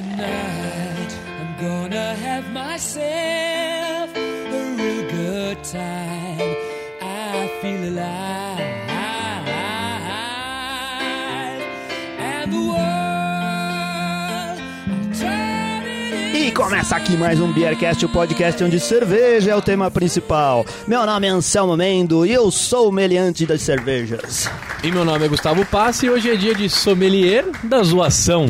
Tonight I'm gonna have myself a real good time. I feel alive. And the world, E começa aqui mais um Beercast, o podcast onde cerveja é o tema principal. Meu nome é Anselmo Mendo e eu sou o meliante das cervejas. E meu nome é Gustavo Passi e hoje é dia de sommelier da zoação.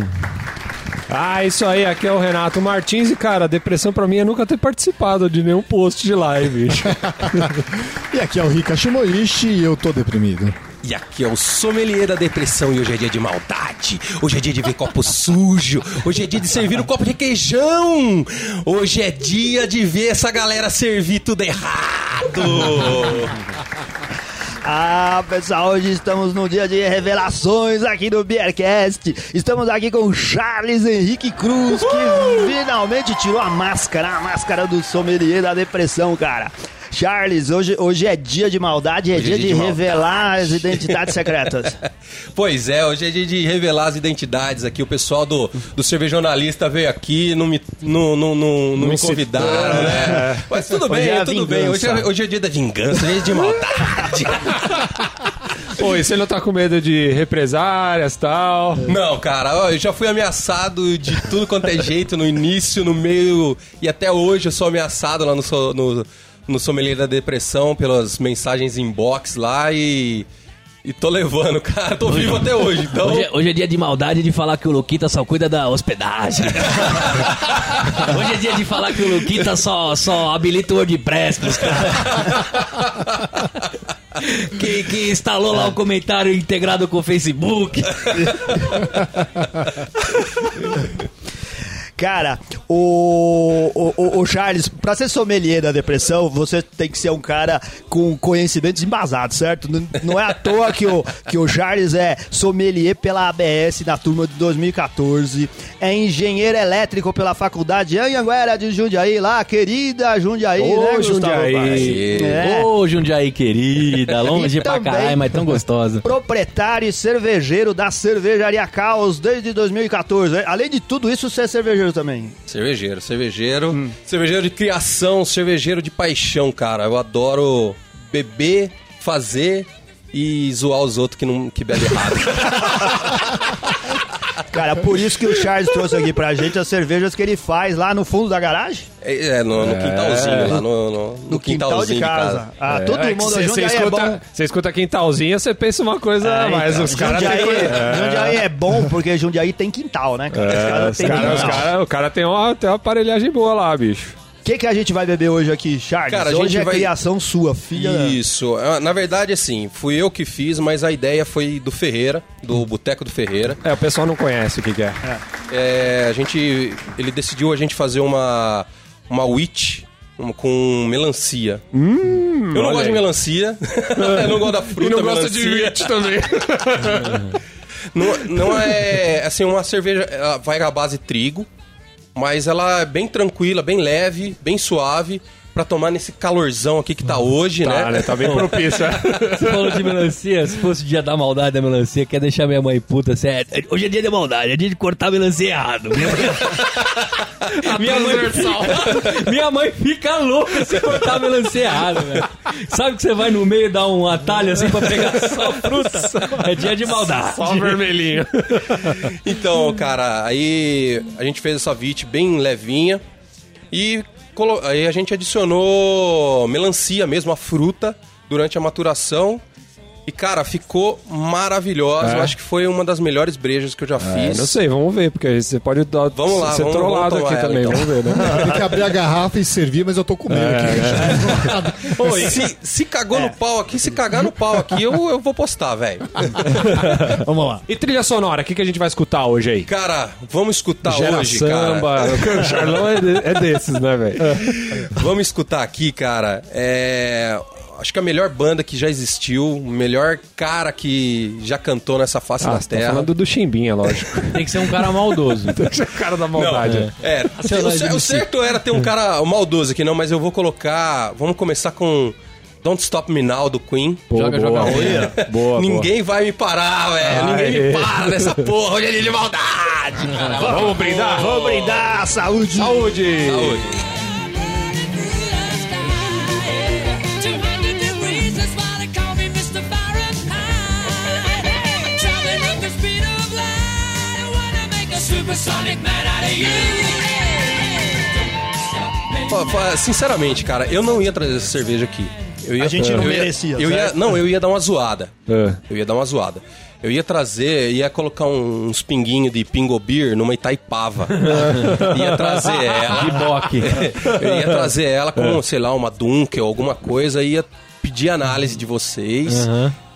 Ah, isso aí, aqui é o Renato Martins e, cara, a depressão pra mim é nunca ter participado de nenhum post de live. E aqui é o Rika Shimoishi e eu tô deprimido. E aqui é o sommelier da depressão e hoje é dia de maldade. Hoje é dia de ver copo sujo. Hoje é dia de servir um copo de requeijão. Hoje é dia de ver essa galera servir tudo errado. Ah, pessoal, hoje estamos no dia de revelações aqui do Beercast. Estamos aqui com o Charles Henrique Cruz, que finalmente tirou a máscara, a máscara do sommelier da depressão, cara. Charles, hoje, hoje é dia de maldade, é Hoje dia, é dia de, de revelar as identidades secretas. Pois é, hoje é dia de revelar as identidades aqui. O pessoal do, do cervejonalista veio aqui, não me, não, não, não, não me convidaram, né? Mas tudo Hoje bem, é tudo bem. Hoje é, vingança. hoje é dia da vingança, dia de maldade. Pô, e você não tá com medo de represárias e tal? Não, cara, ó, eu já fui ameaçado de tudo quanto é jeito, no início, no meio, e até hoje eu sou ameaçado lá no, no, no Sommelier da Depressão pelas mensagens inbox lá e. E tô levando, cara, tô vivo até hoje, então. Hoje é, hoje é dia de maldade de falar que o Luquita só cuida da hospedagem. hoje é dia de falar que o Luquita só, só habilita o WordPress pros caras. que, que instalou lá o comentário integrado com o Facebook. Cara, o, o, o- Charles, pra ser sommelier da depressão, você tem que ser um cara com conhecimentos embasados, certo? Não, não é à toa que o, que o Charles é sommelier pela ABS na turma de 2014, é engenheiro elétrico pela faculdade Anhanguera de Jundiaí, lá, querida Jundiaí, Ô, né, Gustavo Jundiaí. Paz? É. Ô, Jundiaí querida, longe E pra também- caralho, mas tão gostosa. Proprietário e cervejeiro da Cervejaria Caos desde 2014. Além de tudo isso, você é cervejeiro também. Cervejeiro, cervejeiro. Cervejeiro de criação, cervejeiro de paixão, cara. Eu adoro beber, fazer e zoar os outros que, não, que bebem errado. Cara, por isso que o Charles trouxe aqui pra gente as cervejas que ele faz lá no fundo da garagem. É, é, no, no quintalzinho, lá no, no, no No quintal de quintalzinho casa. Ah, todo É mundo cê- junto cê aí é escuta, bom. Você escuta quintalzinho, você pensa uma coisa, É, mas então, os caras Jundiaí, têm... É. Jundiaí é bom porque Jundiaí tem quintal, né, cara? Os É, caras os têm cara, os quintal. cara- o cara tem uma, tem uma aparelhagem boa lá, bicho. O que, que a gente vai beber hoje aqui, Charles? Cara, a hoje gente é vai- criação sua, filha. Isso. Ah, Na verdade, assim, fui eu que fiz, mas a ideia foi do Ferreira, do Boteco do Ferreira. É, o pessoal não conhece o que, que é. É, a gente. Ele decidiu a gente fazer uma. Uma witch uma- com melancia. eu não gosto de aí. melancia. eu não gosto da fruta melancia. também. Não, não é assim, uma cerveja ela vai à base de trigo, mas ela é bem tranquila, bem leve, bem suave. Pra tomar nesse calorzão aqui que tá hoje, Tá, né? né? Tá bem propício. é. Você falou de melancia, se fosse o dia da maldade da melancia, quer deixar minha mãe puta, sério. Hoje é dia de maldade, é dia de cortar a melancia errado. Minha mãe, minha mãe, minha mãe fica louca se cortar a melancia errado, velho. Sabe que você vai no meio e dá um atalho assim pra pegar só fruta? É dia de maldade. Só vermelhinho. Então, cara, aí a gente fez essa vit bem levinha e aí a gente adicionou melancia mesmo, a fruta, durante a maturação. E, cara, ficou maravilhosa. É? Eu acho que foi uma das melhores brejas que eu já É, fiz. não sei, vamos ver, porque você pode dar, Vamos lá, ser vamos- trollado vamos tomar aqui ela, também, então. vamos ver, né? Tem que abrir a garrafa e servir, mas eu tô com medo aqui. Ô, e se, se cagou no pau aqui, se cagar no pau aqui, eu, eu vou postar, velho. Vamos lá. E trilha sonora, o que, que a gente vai escutar hoje aí? Cara, vamos escutar Gera hoje, samba. cara. O Charlão é, de- é desses, né, velho? Vamos escutar aqui, cara. É. Acho que a melhor banda que já existiu, o melhor cara que já cantou nessa face Ah, da tá terra. falando do Chimbinha, lógico. Tem que ser um cara maldoso. o cara da maldade. Não, é. o, cer- o certo era ter um cara maldoso aqui, não, mas eu vou colocar. Vamos começar com Don't Stop Me Now do Queen. Boa, Joga, boa, joga. boa, boa, Ninguém vai me parar, velho. Ai. Ninguém me para nessa porra. Hoje é dia de maldade. verdade. Vamos brindar? Vamos brindar, saúde. Saúde! Saúde. Supersonic man out of you. Sinceramente, cara, eu não ia trazer essa cerveja aqui. Eu ia, A gente não eu ia- merecia, Eu ia, não, eu ia dar uma zoada. É. Eu ia dar uma zoada. Eu ia trazer, ia colocar um- uns pinguinhos de Pingo Beer numa Itaipava. ia trazer ela. De boque. Eu ia trazer ela com, sei lá, uma Dunkel, alguma coisa, ia pedir análise de vocês.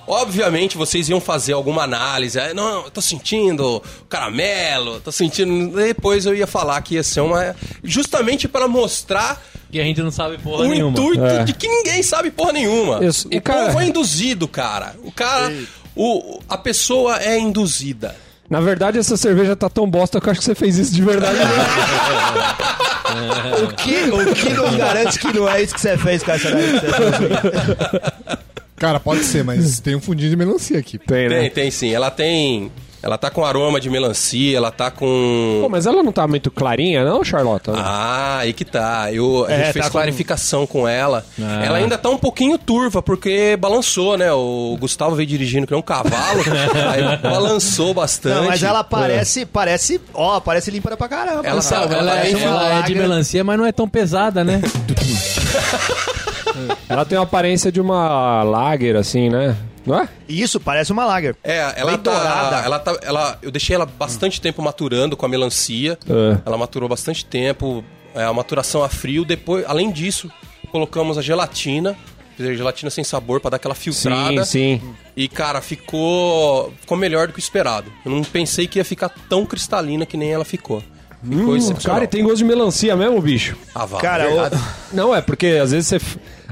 Obviamente vocês iam fazer alguma análise. Não, eu tô sentindo caramelo, tô sentindo. Depois eu ia falar que ia ser uma. Justamente para mostrar Que a gente não sabe porra o nenhuma. intuito de que ninguém sabe porra nenhuma. Isso. E, o cara- povo é induzido, cara. O cara. O, a pessoa é induzida. Na verdade, essa cerveja tá tão bosta que eu acho que você fez isso de verdade. O que, o que nos garante que não é isso que você fez com essa daí? que você fez? Cara, pode ser, mas tem um fundinho de melancia aqui. Tem, né? Tem, tem sim. Ela tem. Ela tá com aroma de melancia, ela tá com. Pô, mas ela não tá muito clarinha, não, Charlotte? Ah, aí que tá. Eu, a É, gente fez tá com- clarificação com ela. Ah. Ela ainda tá um pouquinho turva, porque balançou, né? O Gustavo veio dirigindo que nem um cavalo, aí balançou bastante. Não, mas ela parece, parece, ó, parece limpa pra caramba. Ela sabe? tá- Ela, é, ela é de melancia, mas não é tão pesada, né? Ela tem uma aparência de uma lager, assim, né? Não é? Isso, parece uma lager. É, ela Bem tá, dourada. ela tá. Ela, eu deixei ela bastante tempo maturando com a melancia. É. Ela maturou bastante tempo. É, a maturação a frio. Depois, além disso, colocamos a gelatina. Quer dizer, gelatina sem sabor pra dar aquela filtrada. Sim, sim. E, cara, ficou, ficou melhor do que o esperado. Eu não pensei que ia ficar tão cristalina que nem ela ficou. Ficou excepcional. Cara, e tem gosto de melancia mesmo, bicho? Ah, vá, Cara, verdade. o- Não, é porque às vezes você.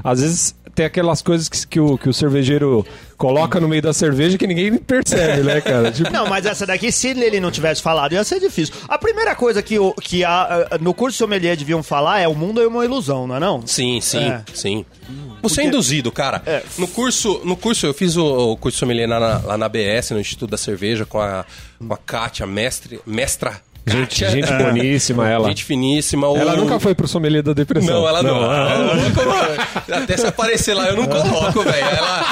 Às vezes tem aquelas coisas que, que, o, que o cervejeiro coloca no meio da cerveja que ninguém percebe, né, cara? Tipo, Não, mas essa daqui, se ele não tivesse falado, ia ser difícil. A primeira coisa que, o, que a, no curso sommelier deviam falar é o mundo é uma ilusão, não é não? Sim, sim, É. sim. Você é induzido, cara. É. No curso, no curso eu fiz o, o curso sommelier lá na, lá na BS, no Instituto da Cerveja, com a, com a Kátia, mestre, mestra gente, gente boníssima ela. Gente finíssima. o- Ela nunca foi pro sommelier da depressão. Não, ela não. Ela não colocou. Até se aparecer lá, eu não coloco, velho. Ela.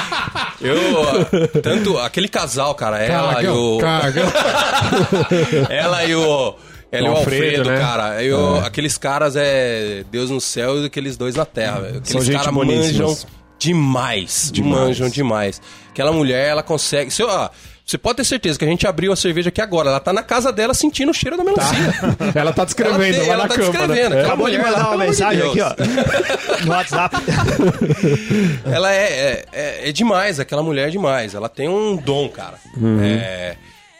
Eu. Tanto. Aquele casal, cara. Ela e o. Caga. Ela e o. Ela e o Alfredo, Alfredo, né? cara. Eu, Aqueles caras é Deus no céu e aqueles dois na terra. velho. Aqueles gente caras manjam demais, Manjam demais. Aquela mulher, ela consegue. Se, eu- ó, você pode ter certeza que a gente abriu a cerveja aqui agora. Ela tá na casa dela sentindo o cheiro da melancia. Ela tá descrevendo Ela tem- lá ela na tá campa, descrevendo, né? Acabou de mandar uma de mensagem aqui, ó. No WhatsApp. Ela é, é, é- é demais, aquela mulher é demais. Ela tem um dom, cara. É,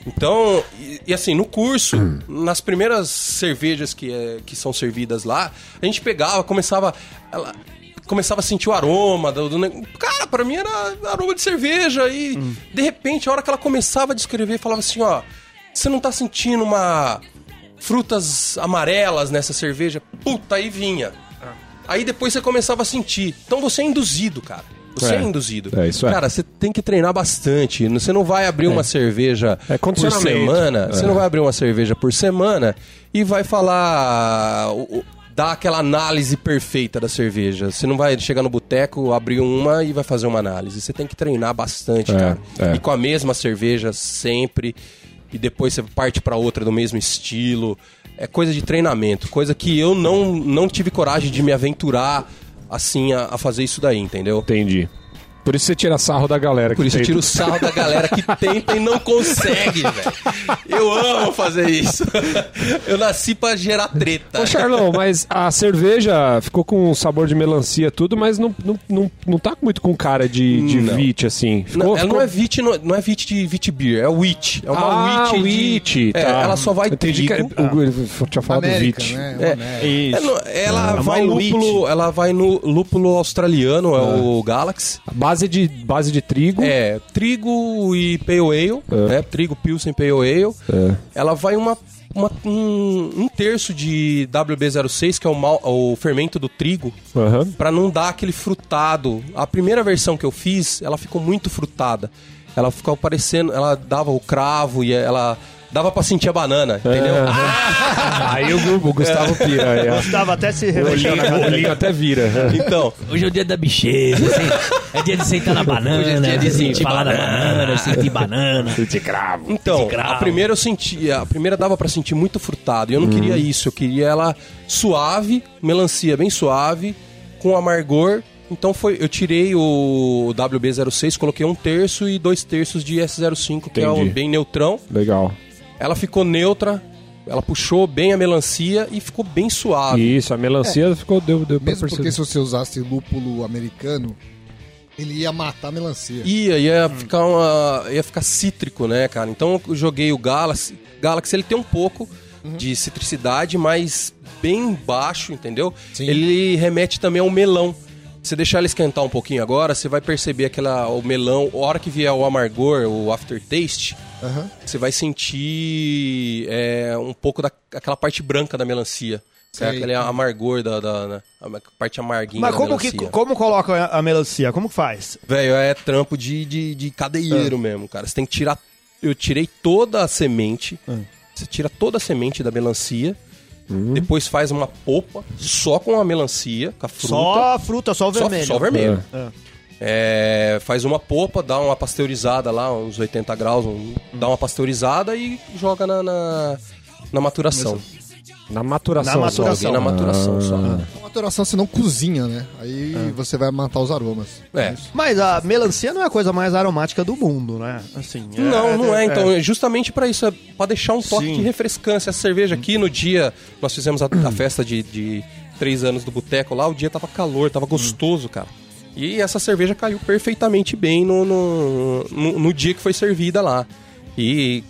então, e, e assim, no curso, nas primeiras cervejas que, é, que são servidas lá, a gente pegava, começava. Ela, começava a sentir o aroma do, do Cara, pra mim era aroma de cerveja. E de repente, a hora que ela começava a descrever, falava assim: ó, você não tá sentindo uma. frutas amarelas nessa cerveja? Puta, aí vinha. Aí depois você começava a sentir. Então você é induzido, cara. Você é, É. induzido. É, isso é. Cara, você tem que treinar bastante. Você não vai abrir uma cerveja É por semana. Você É. não vai abrir uma cerveja por semana e vai falar. Dar aquela análise perfeita da cerveja. Você não vai chegar no boteco, abrir uma e vai fazer uma análise. Você tem que treinar bastante, É, cara. é. E com a mesma cerveja sempre. E depois você parte pra outra do mesmo estilo. É coisa de treinamento. Coisa que eu não, não tive coragem de me aventurar assim a, a fazer isso daí, entendeu? Entendi. Por isso você tira sarro da galera. Por que isso eu tenta. tiro o sarro da galera que tenta e não consegue, velho. Eu amo fazer isso. Eu nasci pra gerar treta. Ô, Charlão, mas a cerveja ficou com sabor de melancia tudo, mas não, não, não, não tá muito com cara de, de Não. vit, assim. Ficou, Não, ela ficou- não é Vit, não, não é Vit de Vit Beer, é Wheat. É uma ah, Wheat. de- wheat, É, tá. ela só vai Entendi que trigo. o- ele tinha falado América, vit. né? É. É, ela É vai lúpulo, ela vai no lúpulo australiano, é o Galaxy. Base de, base de trigo. É, trigo e pale ale, É. né? Trigo Pilsen Pale Ale. É. Ela vai uma, uma- um, um terço de WB06, que é o, mal, o fermento do trigo, Aham. Pra não dar aquele frutado. A primeira versão que eu fiz, ela ficou muito frutada. Ela ficou parecendo, ela dava o cravo e ela dava pra sentir a banana, entendeu? Aí o, o Gustavo pira. Aí, ó. Gustavo até se olhinho, o olhinho até vira. Então, Hoje é o dia da bicheza, assim, é dia de sentar na banana, Hoje é dia de sentir falar da banana. banana, sentir banana. De cravo. Então, cravo. a primeira eu sentia, a primeira dava pra sentir muito frutado. E eu não queria isso, eu queria ela suave, melancia bem suave, com amargor. Então foi, eu tirei o WB06, coloquei um terço e dois terços de S05, que é Entendi. um bem neutrão. Legal. Ela ficou neutra, ela puxou bem a melancia e ficou bem suave. Isso, a melancia ficou... Deu, deu pra Mesmo porque se você usasse lúpulo americano, ele ia matar a melancia. Ia, ia ficar uma, ia ficar cítrico, né, cara? Então eu joguei o Galaxy. Galaxy ele tem um pouco de citricidade, mas bem baixo, entendeu? Sim. Ele remete também ao melão. Você deixar ele esquentar um pouquinho agora, você vai perceber aquela o melão, a hora que vier o amargor, o aftertaste, Aham. você vai sentir é, um pouco daquela parte branca da melancia. É aquele amargor da, da, da- a parte amarguinha Mas da como, que, como coloca a melancia? Como que faz? Velho, é trampo de, de, de cadeieiro mesmo, cara. Você tem que tirar. Eu tirei toda a semente. Você tira toda a semente da melancia. Depois faz uma polpa só com a melancia, com a fruta. Só a fruta, só o Só- vermelho. Só, vermelho. É. É, faz uma polpa, dá uma pasteurizada lá, uns 80 graus, um- dá uma pasteurizada e joga na, na, na maturação. Na maturação. Na só. maturação. Joguei na maturação só. Uma maturação você não cozinha, né? Aí você vai matar os aromas. É. Mas a melancia não é a coisa mais aromática do mundo, né? Assim, é- Não, não é. Então, é justamente pra isso, é pra deixar um toque Sim. de refrescância. Essa cerveja aqui, no dia, nós fizemos a, a festa de, de três anos do boteco lá, o dia tava calor, tava gostoso, cara. E essa cerveja caiu perfeitamente bem no, no, no- no dia que foi servida lá. E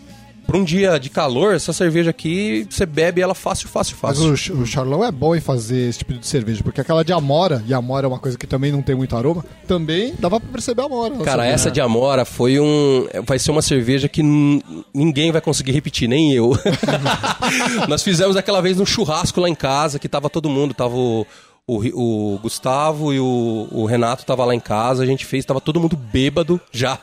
pra um dia de calor, essa cerveja aqui, você bebe ela fácil, fácil, Mas fácil. o, Ch- o Charlão é bom em fazer esse tipo de cerveja, porque aquela de Amora, e Amora é uma coisa que também não tem muito aroma, também dava pra perceber a Amora. Cara, essa de Amora foi um. Vai ser uma cerveja que ninguém vai conseguir repetir, nem eu. Nós fizemos aquela vez um churrasco lá em casa, que tava todo mundo, tava o, o, o Gustavo e o, o Renato tava lá em casa, a gente fez, tava todo mundo bêbado já.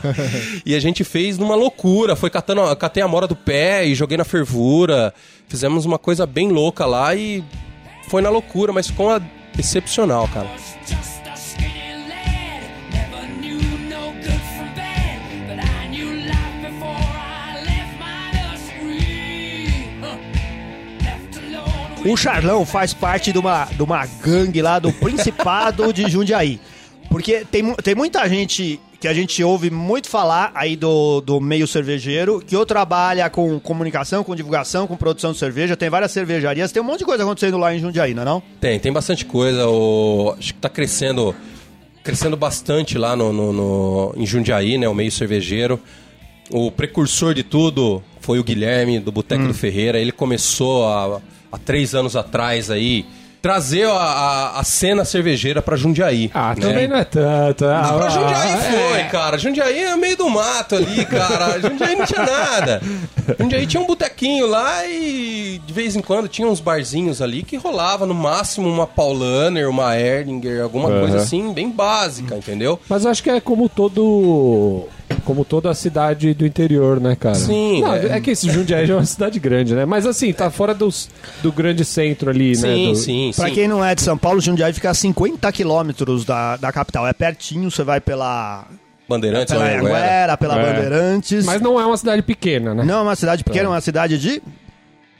e a gente fez numa loucura, foi catando, catei a Amora do pé e joguei na fervura. Fizemos uma coisa bem louca lá e foi na loucura, mas ficou excepcional, cara. O Charlão faz parte de uma, de uma gangue lá do Principado de Jundiaí. Porque tem, tem muita gente que a gente ouve muito falar aí do, do meio cervejeiro, que ou trabalha com comunicação, com divulgação, com produção de cerveja, tem várias cervejarias, tem um monte de coisa acontecendo lá em Jundiaí, não é não? Tem, tem bastante coisa. O, acho que tá crescendo, crescendo bastante lá no, no- no- em Jundiaí, né? O meio cervejeiro. O precursor de tudo foi o Guilherme, do Boteco do Ferreira. Ele começou há, há três anos atrás aí. Trazer a, a, a cena cervejeira pra Jundiaí. Ah, né? também não é tanto. Ah, Pra Jundiaí ah, foi, é. cara. Jundiaí é meio do mato ali, cara. Jundiaí não tinha nada. Jundiaí tinha um botequinho lá e de vez em quando tinha uns barzinhos ali que rolava no máximo uma Paulaner, uma Erdinger, alguma Aham. coisa assim, bem básica, entendeu? Mas acho que é como todo. Como toda a cidade do interior, né, cara? Sim, Não, é. é. que esse Jundiaí já é uma cidade grande, né? Mas assim, tá fora dos, do grande centro ali, né? Sim, do- sim, Pra sim. quem não é de São Paulo, Jundiaí fica a 50 quilômetros da, da capital. É pertinho, você vai pela, Bandeirantes, pela. Anguera, pela É. Bandeirantes. Mas não é uma cidade pequena, né? Não é uma cidade pequena, é uma cidade de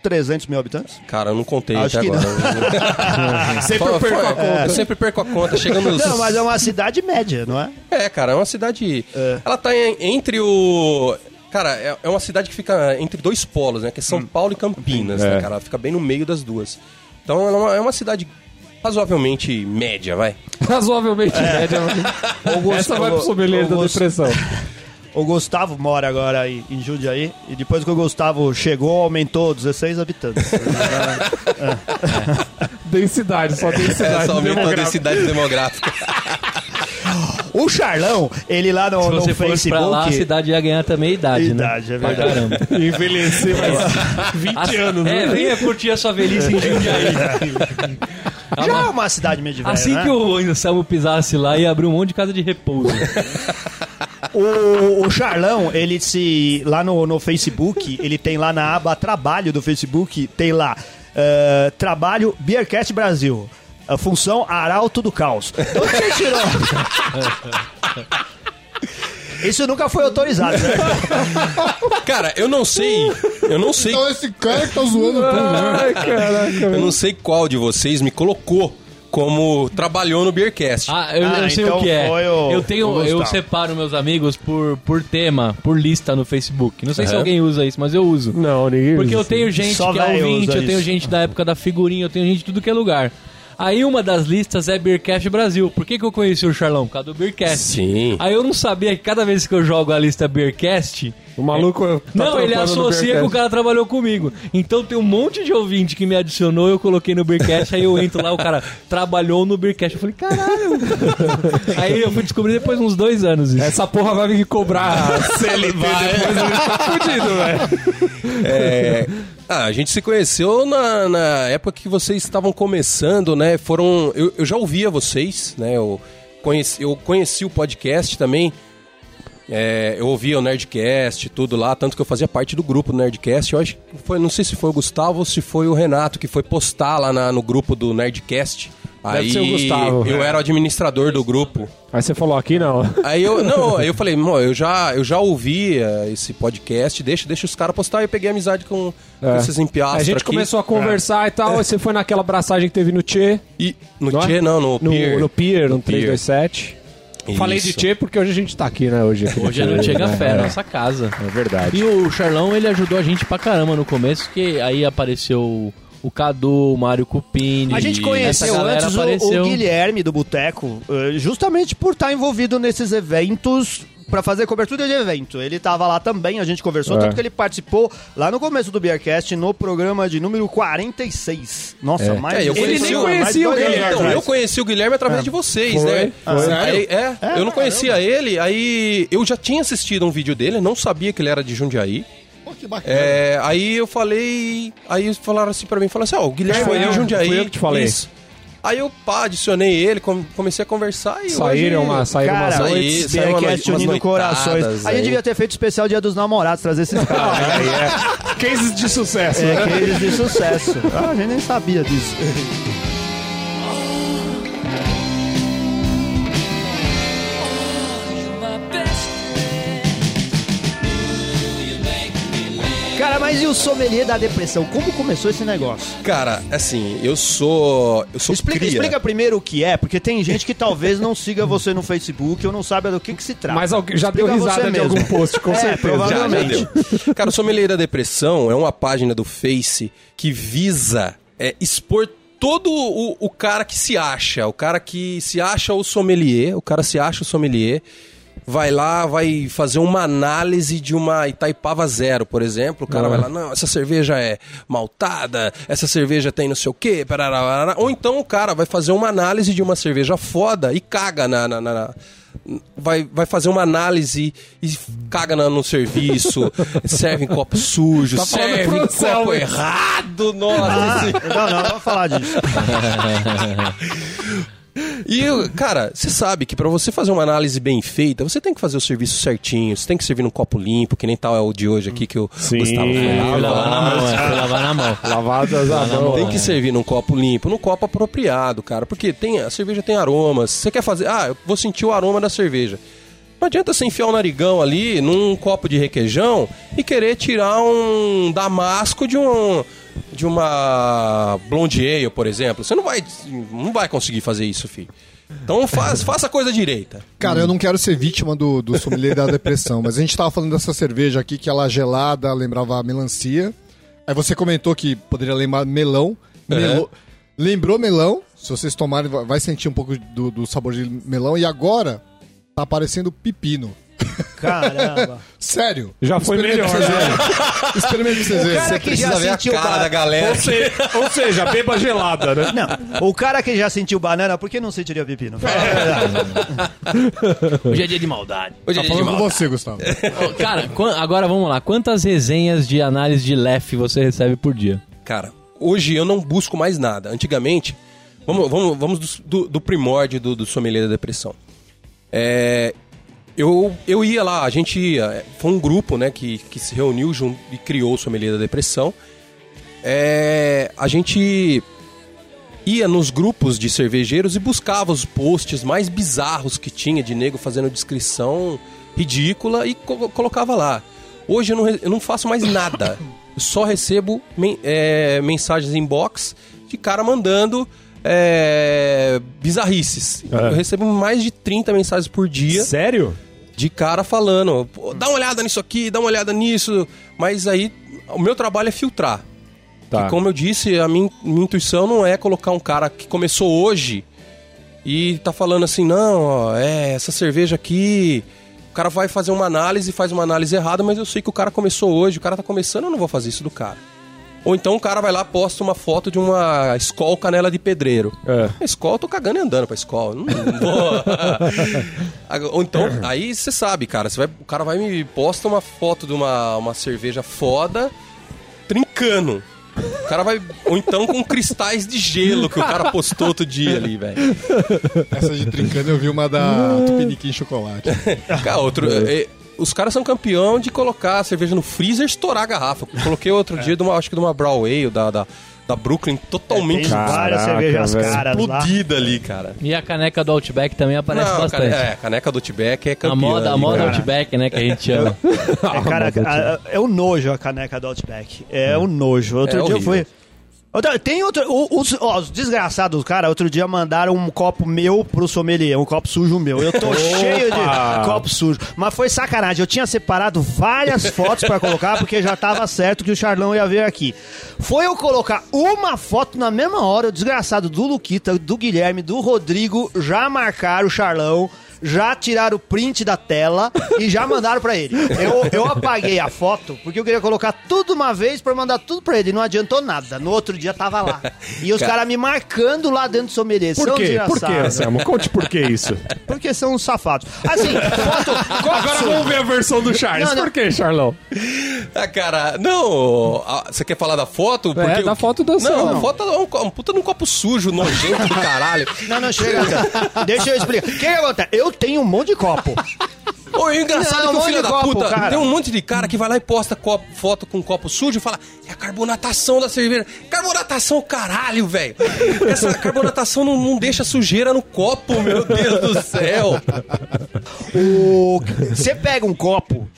300 mil habitantes. Cara, eu não contei Acho até que agora. Sempre Fala- perco a conta. Eu sempre perco a conta. Chega nos... Não, mas é uma cidade média, não é? É, cara, é uma cidade. É. Ela tá em- entre o. Cara, é, é uma cidade que fica entre dois polos, né? Que é São Paulo e Campinas, né, É. cara? Ela fica bem no meio das duas. Então ela é uma, é uma cidade razoavelmente média, vai. Razoavelmente média. Essa vai pro sommelier da Augusto- depressão. O Gustavo mora agora em Jundiaí e depois que o Gustavo chegou, aumentou 16 habitantes. Densidade, só densidade. Essa aumenta a demográfica. densidade demográfica. o Charlão, ele lá no, Se no você fosse pra lá, a Facebook... cidade ia ganhar também idade, Idade, né? é Pra verdade. caramba. Envelhecer mais 20 anos, É, né? venha curtir a sua velhice em Jundiaí. Já é uma cidade medieval, Assim né? que o Anselmo pisasse lá, ia abrir um monte de casa de repouso. O, o Charlão, ele se. Lá no, no Facebook, ele tem lá na aba Trabalho do Facebook, tem lá. eh, trabalho Beercast Brasil. A função Arauto do Caos. Onde você tirou? Isso nunca foi autorizado, né? Cara, eu não sei. Eu não sei. Então esse cara que tá zoando tudo? Ai, caraca. Eu não sei qual de vocês me colocou como trabalhou no Beercast. Ah, eu, Ah, eu sei então o que é. foi o- eu tenho, eu separo meus amigos por, por tema, por lista no Facebook. Não sei se Aham. alguém usa isso, mas eu uso. Não, ninguém Porque eu usa tenho gente Só que é ouvinte, eu tenho isso. gente da época da figurinha, eu tenho gente de tudo que é lugar. Aí uma das listas é Beercast Brasil. Por que, que eu conheci o Charlão? Por causa do Beercast. Sim. Aí eu não sabia que cada vez que eu jogo a lista Beercast, O maluco. tá não, ele trampando no associa que o cara trabalhou comigo. Então tem um monte de ouvinte que me adicionou, eu coloquei no Beercast, aí eu entro lá, o cara trabalhou no Beercast. Eu falei, caralho. aí eu fui descobrir depois de uns dois anos isso. Essa porra vai me cobrar CLT depois, ele tá fudido, velho. É, ah, a gente se conheceu na, na época que vocês estavam começando, né? Foram. Eu, eu já ouvia vocês, né? Eu conheci, eu conheci o podcast também. É, eu ouvia o Nerdcast, tudo lá, tanto que eu fazia parte do grupo do Nerdcast. Eu acho que foi, não sei se foi o Gustavo ou se foi o Renato que foi postar lá na- no grupo do Nerdcast. Deve Aí ser o Gustavo. eu era o administrador do grupo. Aí você falou aqui, não. Aí eu, não, aí eu falei, "Mô, eu já, eu já ouvia esse podcast, deixa, deixa os caras postar. E eu peguei amizade com, com É. esses empiastros a gente aqui. começou a conversar e tal, aí você foi naquela abraçagem que teve no Tchê. E no não é? Tchê, não, no, No Pier. no Pier, no, No Pier. 327. Falei de Isso. Tchê porque hoje a gente tá aqui, né? Hoje, aqui no Hoje é no Tchê, Chega né? Fé, É, nossa casa. É verdade. E o Charlão, ele ajudou a gente pra caramba no começo, que aí apareceu o Cadu, o Mário Cupini. A gente conheceu antes o- o, Guilherme do Boteco, eh, justamente por estar envolvido nesses eventos pra fazer cobertura de evento. Ele tava lá também, a gente conversou, É. tanto que ele participou lá no começo do Beercast, no programa de número 46. Nossa, É. mais É, eu conheci- dois nem conhecia o Guilherme. Então, eu conheci o Guilherme através de vocês, Foi, né? foi. Aí, é, É, eu não conhecia ele, aí eu já tinha assistido um vídeo dele, não sabia que ele era de Jundiaí. Que bacana. É, aí eu falei, aí falaram assim pra mim, falaram assim, ó, o Guilherme Foi é de Jundiaí. fui eu que te falei. Isso. Aí eu, pá, adicionei ele, com- comecei a conversar e Saíram hoje... uma, saíram Cara, umas Aí, noites, saiu uma Beercast noite- umas corações. noitadas A gente aí. devia ter feito especial Dia dos Namorados, trazer esses caras. Aí é. Cases de sucesso. É, né? aqueles de sucesso. Ah, a gente nem sabia disso. Cara, mas e o sommelier da depressão? Como começou esse negócio? Cara, assim, eu sou. Eu sou Explica, cria. explica primeiro o que é, porque tem gente que talvez não siga você no Facebook ou não sabe do que, que se trata. Mas alguém já deu Explica risada você de mesmo. algum post, com É, certeza. provavelmente. Já, já deu. Cara, o Sommelier da Depressão é uma página do Face que visa é, expor todo o, o cara que se acha, o cara que se acha o sommelier, o cara se acha o sommelier, vai lá, vai fazer uma análise de uma Itaipava Zero, por exemplo. O cara vai lá, não, essa cerveja é maltada, essa cerveja tem não sei o quê, parará, parará. ou então o cara vai fazer uma análise de uma cerveja foda e caga na- na- na- na vai, vai fazer uma análise e caga na- no serviço, serve em copo sujo, Tá serve em copo errado, nossa. Ah, assim. não, não, vamos falar disso. E, cara, você sabe que pra você fazer uma análise bem feita, você tem que fazer o serviço certinho, você tem que servir num copo limpo, que nem tal é o de hoje aqui que o Sim. Gustavo foi lavar na mão, é, fui lavar na mão. Lavadas à mão. Tem que servir num copo limpo, num copo apropriado, cara. Porque tem, a cerveja tem aromas. Você quer fazer. Ah, eu vou sentir o aroma da cerveja. Não adianta você enfiar um narigão ali num copo de requeijão e querer tirar um damasco de um. De uma blonde ale, por exemplo. Você não vai, não vai conseguir fazer isso, filho. Então faz, faça a coisa direita. Cara, eu não quero ser vítima do, do sommelier da depressão, mas a gente tava falando dessa cerveja aqui que ela gelada lembrava melancia. Aí você comentou que poderia lembrar melão. Melo- Lembrou melão. Se vocês tomarem, vai- vai sentir um pouco do, do sabor de melão. E agora tá parecendo pepino. Caramba. Sério. Já foi melhor, né? verem. Experimente pra vocês verem. cara Você que precisa já ver a sentiu cara ba- da galera. Ou seja, ou seja, beba gelada, né? Não, o cara que já sentiu banana, por que não sentiria pepino? Fala a verdade. Hoje é dia de maldade. Hoje é Tá dia de falando com maldade. você, Gustavo. Ô, Cara, quan- agora vamos lá. Quantas resenhas de análise de LEF você recebe por dia? Cara, hoje eu não busco mais nada. Antigamente, vamos, vamos, vamos do, do- do primórdio do, do sommelier da depressão. É, eu, eu ia lá, a gente ia. é, Foi um grupo, né, que, que se reuniu junto e criou o Sommelier da Depressão. É, a gente ia nos grupos de cervejeiros e buscava os posts mais bizarros que tinha de nego fazendo descrição ridícula e co- colocava lá. Hoje eu não, eu não faço mais nada. Eu só recebo men- é, mensagens inbox de cara mandando é, bizarrices. É. Eu recebo mais de 30 mensagens por dia Sério? De cara falando, "Pô, dá uma olhada nisso aqui, dá uma olhada nisso. Mas aí o meu trabalho é filtrar. Tá. E como eu disse, a minha, minha intuição não é colocar um cara que começou hoje e tá falando assim, não, ó, é, essa cerveja aqui. O cara vai fazer uma análise, faz uma análise errada, mas eu sei que o cara começou hoje, o cara tá começando, eu não vou fazer isso do cara. Ou então o cara vai lá, posta uma foto de uma escola canela de pedreiro. É. A escola, eu tô cagando e andando pra escola. Não, não Ou então, aí você sabe, cara, você vai, o cara vai me posta uma foto de uma, uma cerveja foda trincando. O cara vai. Ou então com cristais de gelo que o cara postou outro dia ali, velho. Essa de trincando eu vi uma da Tupiniquim Chocolate. Cara, outro. é, os caras são campeão de colocar a cerveja no freezer e estourar a garrafa. Coloquei outro dia de uma, acho que de uma Brown Ale da, da, da Brooklyn totalmente Tem várias Caraca, cervejas caras lá. explodida ali, cara. E a caneca do Outback também aparece Não, bastante. cane- é, a caneca do Outback é a campeã. moda, a ali, moda cara. Outback, né, que a gente chama. É, cara, a- é um nojo a caneca do Outback. É um nojo. Outro É dia eu horrível. fui. Tem outro. Os, ó, os desgraçados, cara, outro dia mandaram um copo meu pro sommelier, um copo sujo meu. Eu tô cheio de copo sujo. Mas foi sacanagem. Eu tinha separado várias fotos pra colocar, porque já tava certo que o Charlão ia ver aqui. Foi eu colocar uma foto na mesma hora, o desgraçado do Luquita, do Guilherme, do Rodrigo, já marcaram o Charlão. Já tiraram o print da tela e já mandaram pra ele. Eu, eu apaguei a foto porque eu queria colocar tudo uma vez pra mandar tudo pra ele. Não adiantou nada. No outro dia tava lá. E os Cara. caras me marcando lá dentro do sommelier. Por quê? Por quê. Anselmo? Conte por que isso. Porque são uns safados. Assim, foto. Agora vamos ver a versão do Charles. Não, não. Por que, Charlão? Ah, cara, não. ah, Você quer falar da foto? É, da foto do Não, a foto é um, um puta num copo sujo, nojento do caralho. Não, não, chega. cara. Deixa eu explicar. O que, que acontece? Eu tenho um monte de copo. Ô, o engraçado Não, é que o um filho da de copo, puta cara. tem um monte de cara que vai lá e posta copo- foto com copo sujo e fala: é a carbonatação da cerveja. Carbonatação, caralho, velho. Essa carbonatação não, não deixa sujeira no copo, meu Deus do céu. O- Você pega um copo,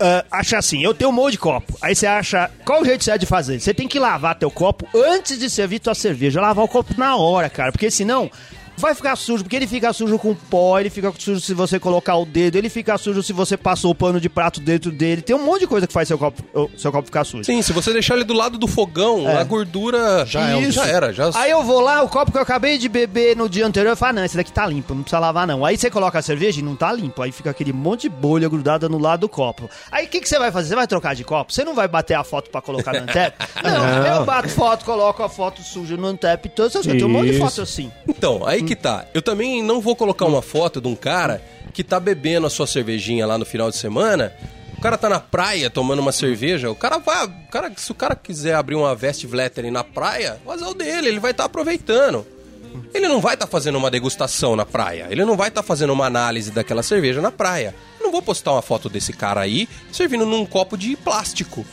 ah, acha assim, eu tenho um monte de copo. Aí você acha, qual o jeito certo de fazer? Você tem que lavar teu copo antes de servir tua cerveja. Lavar o copo na hora, cara, porque senão vai ficar sujo, porque ele fica sujo com pó, ele fica sujo se você colocar o dedo, ele fica sujo se você passou o pano de prato dentro dele. Tem um monte de coisa que faz seu copo, seu copo ficar sujo. Sim, se você deixar ele do lado do fogão, a gordura já, é já era. Já... Aí eu vou lá, o copo que eu acabei de beber no dia anterior, eu falo, não, esse daqui tá limpo, não precisa lavar não. Aí você coloca a cerveja e não tá limpo, aí fica aquele monte de bolha grudada no lado do copo. Aí o que, que você vai fazer? Você vai trocar de copo? Você não vai bater a foto pra colocar no Antep? Não, eu bato foto, coloco a foto suja no Antep, então eu tenho um monte de foto assim. Então, aí que tá. Eu também não vou colocar uma foto de um cara que tá bebendo a sua cervejinha lá no final de semana. O cara tá na praia tomando uma cerveja. O cara vai. O cara, se o cara quiser abrir uma Vest Vlettering na praia, o azar dele, ele vai estar aproveitando. Ele não vai estar fazendo uma degustação na praia. Ele não vai estar fazendo uma análise daquela cerveja na praia. Eu não vou postar uma foto desse cara aí servindo num copo de plástico.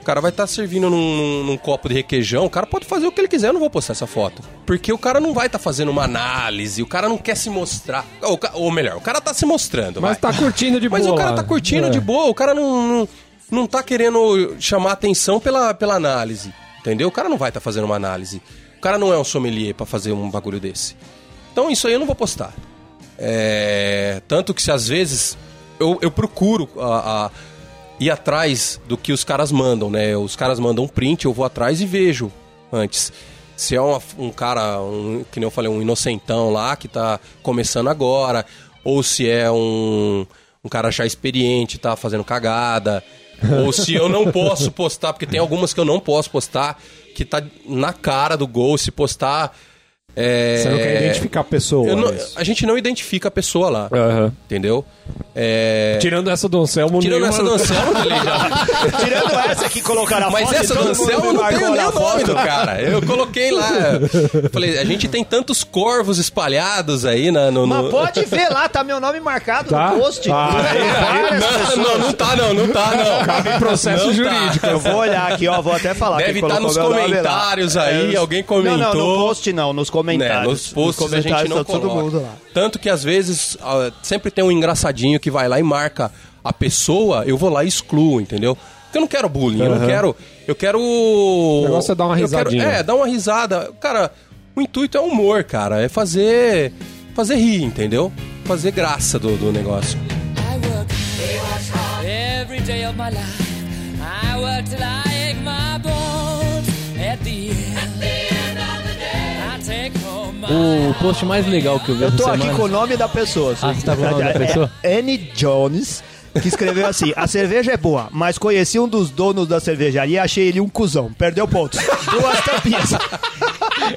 O cara vai estar servindo num, num- num copo de requeijão. O cara pode fazer o que ele quiser, eu não vou postar essa foto. Porque o cara não vai estar fazendo uma análise, o cara não quer se mostrar. Ou, ou melhor, o cara tá se mostrando. Mas vai. tá curtindo de Mas boa. o cara tá curtindo É. de boa, o cara não, não, não tá querendo chamar atenção pela, pela análise. Entendeu? O cara não vai estar fazendo uma análise. O cara não é um sommelier pra fazer um bagulho desse. Então isso aí eu não vou postar. É, tanto que se às vezes eu, eu procuro a, a- ir atrás do que os caras mandam, né? Os caras mandam um print, eu vou atrás e vejo antes. Se é uma- um cara, um, que nem eu falei, um inocentão lá que tá começando agora, ou se é um, um cara já experiente, tá fazendo cagada, ou se eu não posso postar, porque tem algumas que eu não posso postar, que tá na cara do gol, se postar É, Você não quer identificar a pessoa. não- a gente não identifica a pessoa lá, Aham. entendeu? É, Tirando essa do Anselmo, tirando nenhuma- essa do Anselmo, já- Tirando essa que colocaram a Mas foto, e essa do mundo Anselmo não tenho nem o nome do cara. Eu coloquei lá. Eu Falei, a gente tem tantos corvos espalhados aí na, no. Mas no- pode ver lá, tá meu nome marcado Tá? no post. Ah, Não, não, não tá não, não tá não. Cabe processo Não tá. jurídico. Eu vou olhar aqui, ó, vou até falar. Deve estar colocou nos comentários aí, É, alguém Não, não, no comentou. post não, nos Né, comentários. nos posts Nos a gente comentários não tá todo mundo lá. Tanto que às vezes ah, sempre tem um engraçadinho que vai lá e marca a pessoa, eu vou lá e excluo, entendeu? Porque eu não quero bullying, eu não quero. Eu quero. O negócio é dar uma risadinha. é, dar uma risada. Cara, o intuito é humor, cara. É fazer. Fazer rir, entendeu? Fazer graça do, do negócio. I work every day of my life. I work till I O post mais legal que eu vi Eu tô aqui com o nome da pessoa. Ah, você tá com o nome da pessoa? É Annie Jones, que escreveu assim: A cerveja é boa, mas conheci um dos donos da cervejaria e achei ele um cuzão. Perdeu pontos. Duas tampinhas.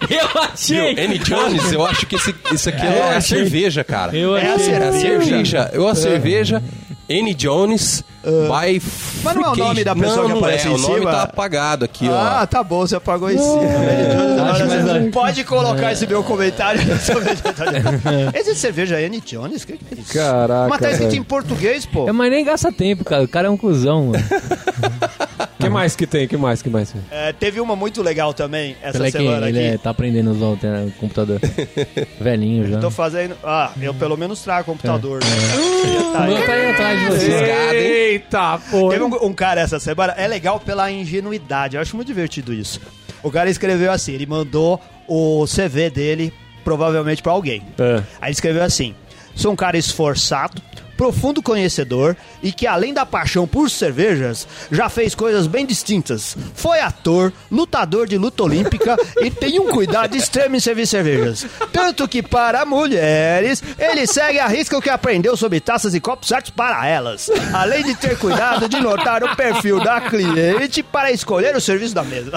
Eu achei! Annie Jones, eu acho que esse, isso aqui é, a achei. cerveja, cara. Eu É a achei. É a cerveja. cerveja. Eu a cerveja. Annie Jones by Mas não é o nome da pessoa não, que não aparece é. em O nome cima? tá apagado aqui, Ah, ó. tá bom, você apagou em cima. Annie Jones, acho agora mais- você Pode colocar esse meu comentário. Existe cerveja Annie Jones? O que, que é isso? Caraca, Mas tá escrito em português, pô. É, mas nem gasta tempo, cara. O cara é um cuzão, mano. que mais que tem? que mais? que mais? É, teve uma muito legal também essa semana ele aqui. é- tá aprendendo a usar o computador. Velhinho já. Tô fazendo. Ah, eu pelo menos trago computador, né? O Tá aí. tá aí atrás de você. Eita, pô. Teve um, um cara essa semana, é legal pela ingenuidade, eu acho muito divertido isso. O cara escreveu assim, ele mandou o CV dele, provavelmente pra alguém. É. Aí ele escreveu assim: sou um cara esforçado, profundo conhecedor e que além da paixão por cervejas, já fez coisas bem distintas. Foi ator, lutador de luta olímpica e tem um cuidado extremo em servir cervejas. Tanto que para mulheres, ele segue a risca o que aprendeu sobre taças e copos certos para elas. Além de ter cuidado de notar o perfil da cliente para escolher o serviço da mesa.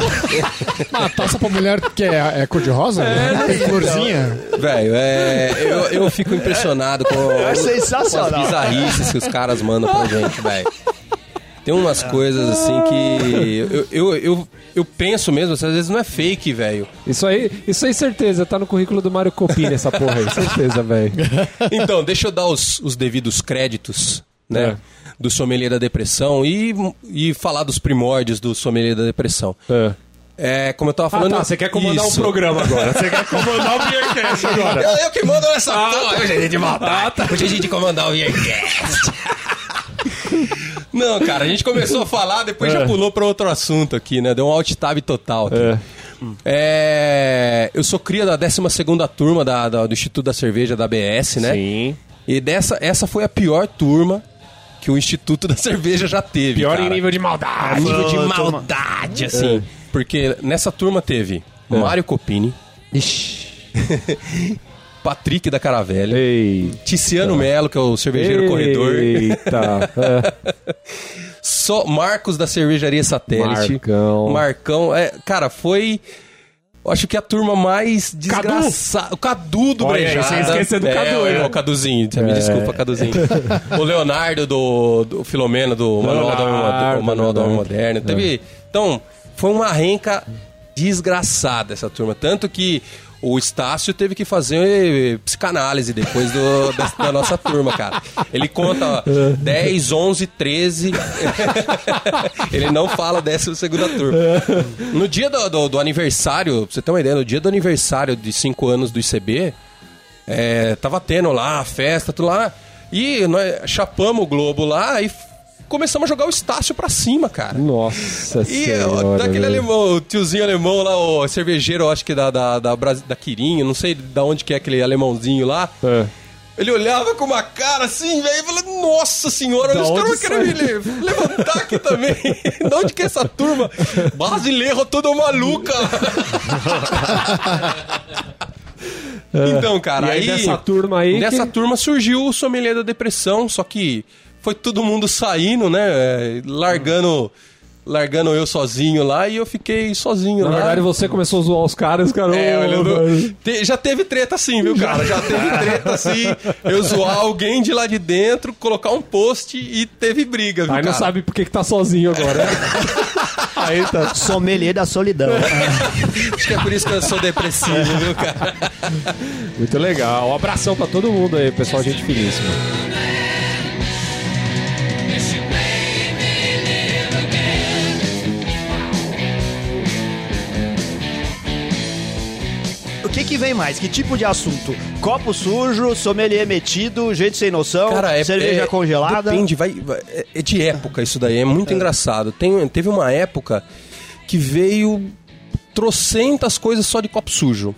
Ah, taça pra mulher que é, é cor-de-rosa? É, Tem florzinha? Velho, é, eu, eu fico impressionado com, É com sensacional. Bizarrices que os caras mandam pra gente, velho. Tem umas coisas assim que eu, eu, eu, eu penso mesmo, às vezes não é fake, velho. Isso aí, isso aí, certeza. Tá no currículo do Mário Copini essa porra aí. Certeza, velho. Então, deixa eu dar os, os devidos créditos, né? Do sommelier da depressão e, e falar dos primórdios do sommelier da depressão. É. É, como eu tava Ah, falando. tá. Você quer comandar Isso. um programa agora. Você quer comandar o Beercast agora. Eu, eu que mando nessa Ah, porra. Hoje é dia de maldade. Hoje é dia de comandar o Beercast. Não, cara, a gente começou a falar, depois já pulou pra outro assunto aqui, né? Deu um alt tab total aqui. É. É, eu sou cria da 12 turma da, da- do Instituto da Cerveja da ABS, né? Sim. E dessa, essa foi a pior turma que o Instituto da Cerveja já teve. Pior cara. em nível de A maldade. nível de maldade, assim. Porque nessa turma teve Mário Copini, Patrick da Caravelha, Ei. Ticiano Melo, que é o cervejeiro corredor, Eita. É. só Marcos da Cervejaria Satélite, Marcão. Marcão, é, cara, foi acho que a turma mais desgraçada. O Cadu do Olha Brejada. você esqueceu do é, Cadu, é, hein? o Caduzinho, você me desculpa, Caduzinho. o Leonardo do, do Filomeno, do Manual da Alma-. Moderna. Teve, então, foi uma renca desgraçada essa turma. Tanto que o Estácio teve que fazer eh, psicanálise depois do- da, da nossa turma, cara. Ele conta 10, 11, 13. Ele não fala dessa segunda turma. No dia do, do- do aniversário, pra você ter uma ideia, no dia do aniversário de 5 anos do ICB, é, tava tendo lá a festa, tudo lá. E nós chapamos o Globo lá e começamos a jogar o Estácio pra cima, cara. Nossa E senhora. ó, daquele velho. alemão, o tiozinho alemão lá, o cervejeiro, acho que da, da, da, da Quirinho, não sei da onde que é aquele alemãozinho lá. É. Ele olhava com uma cara assim, velho, e falava, nossa senhora, Da os caras me le- levantar aqui também. de onde que é essa turma? Brasileiro toda maluca. então, cara, E aí, aí, dessa turma aí Dessa que- turma surgiu o sommelier da depressão, só que foi todo mundo saindo, né? é, Largando largando eu sozinho lá e eu fiquei sozinho Na lá. verdade, você começou a zoar os caras, cara. É, ô, olha, mano. te- já teve treta assim, viu, cara? Já teve treta assim. Eu zoar alguém de lá de dentro, colocar um post e teve briga, viu, Aí não sabe por que, que tá sozinho agora. Aí tá. Sommelier da solidão. Acho que é por isso que eu sou depressivo, viu, cara? Muito legal. Um abração pra todo mundo aí, pessoal, gente finíssima. Que que vem mais? Que tipo de assunto? Copo sujo, sommelier metido, gente sem noção, cerveja é- congelada. Depende, vai, vai- é- é de época isso daí, é muito engraçado. Tem, teve uma época que veio trocentas coisas só de copo sujo.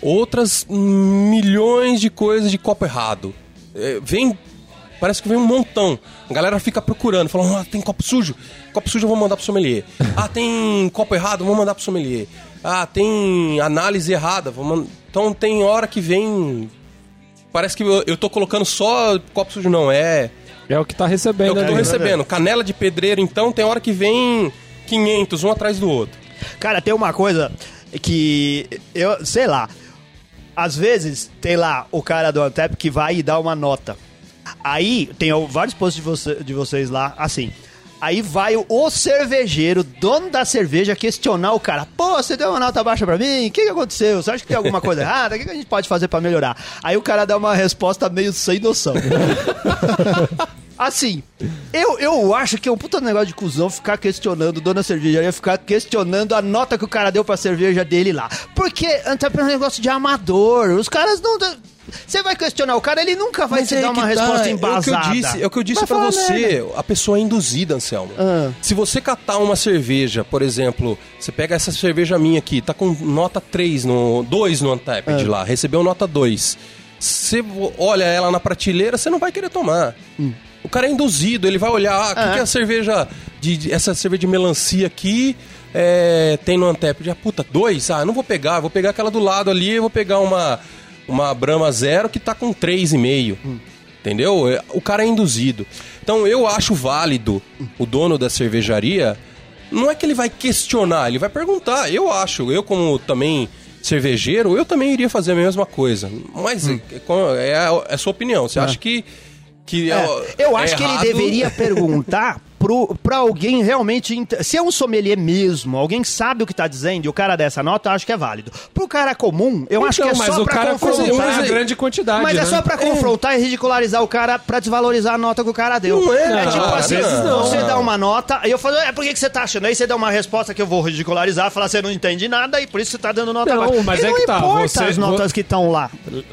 Outras milhões de coisas de copo errado. É, vem. Parece que vem um montão. A galera fica procurando, falando: ah, tem copo sujo. Copo sujo eu vou mandar pro sommelier. ah, tem copo errado, vou mandar pro sommelier. Ah, tem análise errada. Man- Então tem hora que vem Parece que eu, eu tô colocando só copo sujo, não. É, É o que tá é recebendo o que eu tô ali, né? recebendo. Canela de pedreiro, então, tem hora que vem 500, um atrás do outro. Cara, tem uma coisa que eu, sei lá. Às vezes tem lá o cara do Antep que vai e dá uma nota. Aí tem vários posts de, você- de vocês lá, assim. Aí vai o, cervejeiro, dono da cerveja, questionar o cara. Pô, você deu uma nota baixa pra mim? O que, que aconteceu? Você acha que tem alguma coisa errada? O que, que a gente pode fazer pra melhorar? Aí o cara dá uma resposta meio sem noção. Assim, eu, eu acho que é um puta negócio de cuzão ficar questionando, dona cervejaria ficar questionando a nota que o cara deu pra cerveja dele lá. Porque Antep é um negócio de amador. Os caras não. Você vai questionar o cara, ele nunca vai Mas te aí dar uma tá, resposta É o que eu embasada. disse, é o que eu disse falar você. merda. A pessoa é induzida, Anselmo. Ah. Se você catar uma cerveja, por exemplo, você pega essa cerveja minha aqui, tá com nota 3 no 2 no Antep de Ah. lá, recebeu nota 2. Você vo- olha ela na prateleira, você não vai querer tomar. Hum. O cara é induzido, ele vai olhar, ah, o que, que é a cerveja de, de- essa cerveja de melancia aqui é, tem no Antep? Já, puta, dois? Ah, não vou pegar, vou pegar aquela do lado ali, vou pegar uma uma Brahma Zero que tá com 3,5. Entendeu? É, O cara é induzido. Então eu acho válido o dono da cervejaria. Não é que ele vai questionar, ele vai perguntar. Eu acho, eu como também cervejeiro, eu também iria fazer a mesma coisa. Mas é, é, a- é a sua opinião. Você acha que. que É, eu acho é que ele deveria perguntar pro, pra alguém realmente. Se é um sommelier mesmo, alguém sabe o que tá dizendo e o cara dessa nota, eu acho que é válido. Pro cara comum, eu acho que é Então, mas só o pra cara confrontar. comum é a grande quantidade, Mas é né? só pra confrontar e ridicularizar o cara pra desvalorizar a nota que o cara deu. Não é, é tipo assim, não. você dá uma nota, aí eu falo, é por que que você tá achando? Aí você dá uma resposta que eu vou ridicularizar, falar você não entende nada e por isso você tá dando nota Não, mas e é não que tá, você- as notas que estão lá.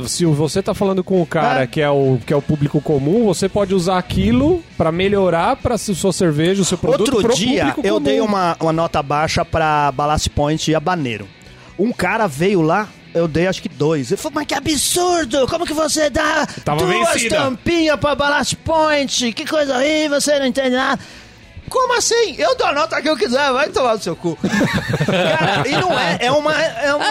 Se você tá falando com o cara É. que, é o, que é o público comum, você pode usar aquilo pra melhorar pra su- sua cerveja, o seu produto Outro pro dia eu dei uma, uma nota baixa pra Ballast Point e Habaneiro. Um cara veio lá, eu dei acho que dois. Ele falou, mas que absurdo! Como que você dá Tava duas vencida. tampinhas pra Ballast Point? Que coisa aí, você não entende nada. Como assim? Eu dou a nota que eu quiser, vai tomar no seu cu. Cara, e não é, é uma, é uma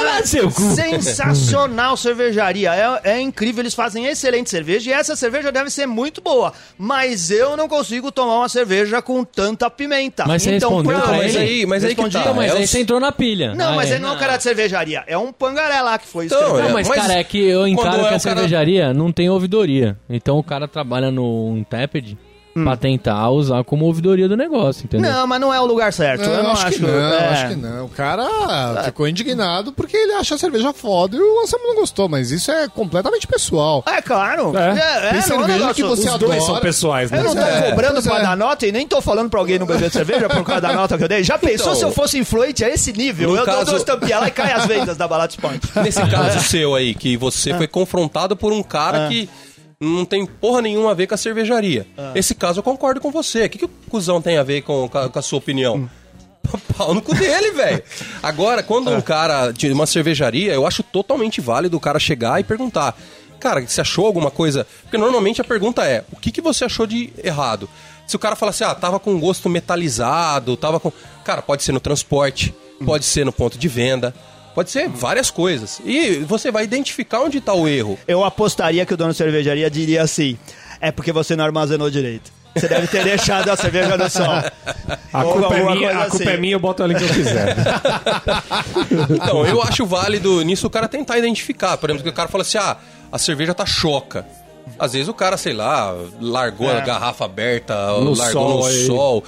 cu. sensacional cervejaria. É, é incrível, eles fazem excelente cerveja e essa cerveja deve ser muito boa. Mas eu não consigo tomar uma cerveja com tanta pimenta. Mas você então, respondeu pra mas ele? aí- mas aí que Respondi, tá, Mas é aí você entrou na pilha. Não, Ah, mas ele não é um cara de cervejaria. É um pangaré lá que foi Então, escrever. Não, É, mas, mas cara, é que eu encaro é que a o cara- cervejaria não tem ouvidoria. Então o cara trabalha no Untapped pra tentar usar como ouvidoria do negócio, entendeu? Não, mas não é o lugar certo. Não, eu não acho, acho. que não, é. acho que não. O cara ficou indignado porque ele acha a cerveja foda e o Anselmo não gostou, mas isso é completamente pessoal. É claro. É. É, é, Tem não é cerveja negócio- que você Os dois adora. são pessoais, né? Eu não tô É, cobrando pois pra é. dar nota e nem tô falando pra alguém não beber cerveja por causa da nota que eu dei. Já pensou Então, se eu fosse influente a esse nível? no Eu dou caso- duas tampinhas lá e cai as vendas da Balatos Point. Nesse caso seu aí, que você foi confrontado por um cara que não tem porra nenhuma a ver com a cervejaria. Esse caso eu concordo com você. O que, que o cuzão tem a ver com, com a, com a sua opinião? Pau no cu dele, velho. Agora, quando um cara de uma cervejaria, eu acho totalmente válido o cara chegar e perguntar. Cara, você achou alguma coisa? Porque normalmente a pergunta é: o que, que você achou de errado? Se o cara fala assim, ah, tava com gosto metalizado, tava com. Cara, pode ser no transporte, pode ser no ponto de venda, pode ser várias coisas. E você vai identificar onde tá o erro. Eu apostaria que o dono de cervejaria diria assim: é porque você não armazenou direito. Você deve ter deixado a cerveja no sol. A Ou culpa, é minha, a culpa assim. é minha, eu boto ali que eu quiser. Então, eu acho válido nisso o cara tentar identificar. Por exemplo, que o cara fala assim: ah, a cerveja tá choca. Às vezes o cara, sei lá, largou a garrafa aberta, No largou sol no aí. sol.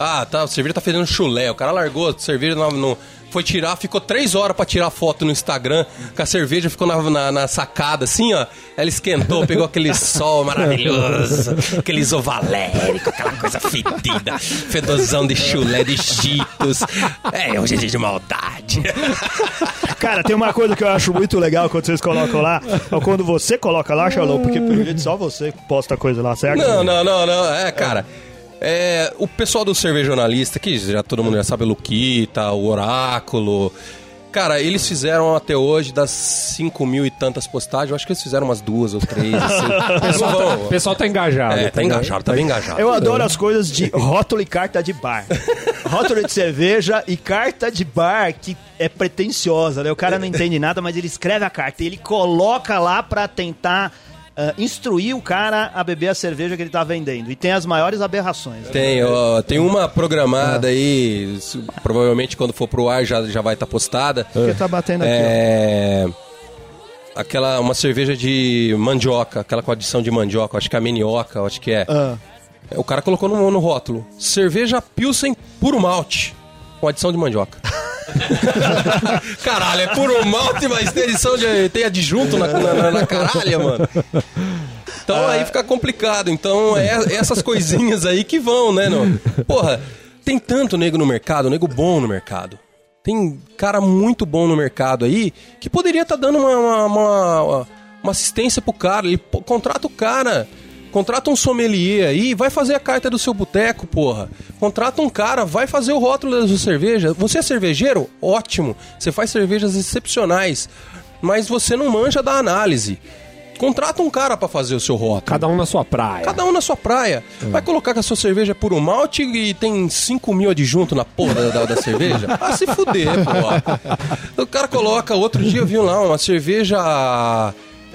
Ah, tá, a cerveja tá fedendo chulé. O cara largou a cerveja no, no- foi tirar, ficou três horas pra tirar foto no Instagram, que a cerveja ficou na, na- na sacada, assim, ó. Ela esquentou, pegou aquele sol maravilhoso, aquele isovalérico, aquela coisa fedida, fedozão de chulé, de cheetos. É, hoje é dia de maldade. Cara, tem uma coisa que eu acho muito legal quando vocês colocam lá, ou quando você coloca lá, Charlot, porque pelo jeito só você posta coisa lá, certo? Não, não, não, não. É, cara. É, o pessoal do Cervejonalista, que já todo mundo já sabe, o Luquita, o Oráculo. Cara, eles fizeram até hoje das 5 mil e tantas postagens, eu acho que eles fizeram umas duas ou três, assim. Não vão- O pessoal tá engajado. É, tá engajado, tá bem engajado. Eu adoro as coisas de rótulo e carta de bar. Rótulo de cerveja e carta de bar, que é pretensiosa, né? O cara não entende nada, mas ele escreve a carta e ele coloca lá pra tentar ah, instruir o cara a beber a cerveja que ele tá vendendo. E tem as maiores aberrações. Tem, ó, tem uma programada aí, isso, provavelmente quando for pro ar já, já vai estar postada. Porque tá batendo aqui, É. Aquela, uma cerveja de mandioca, aquela com adição de mandioca, acho que é a menioca, acho que é. ó. Ah. O cara colocou no, no rótulo: cerveja Pilsen puro malte, com adição de mandioca. Caralho, é puro malte, mas tem adição de. tem adjunto na, na, na- caralha, mano. Então aí fica complicado. Então é essas coisinhas aí que vão, né, não? Porra, tem tanto nego no mercado, nego bom no mercado. Tem cara muito bom no mercado aí que poderia estar dando uma, uma, uma- uma assistência pro cara. Ele contrata o cara. Contrata um sommelier aí, vai fazer a carta do seu boteco, porra. Contrata um cara, vai fazer o rótulo da sua cerveja. Você é cervejeiro? Ótimo. Você faz cervejas excepcionais. Mas você não manja da análise. Contrata um cara pra fazer o seu rótulo. Cada um na sua praia. Cada um na sua praia. Vai colocar que a sua cerveja é puro malte e tem 5 mil adjunto na porra da, da- da cerveja? Ah, se fuder, porra. O cara coloca, outro dia eu vi lá uma cerveja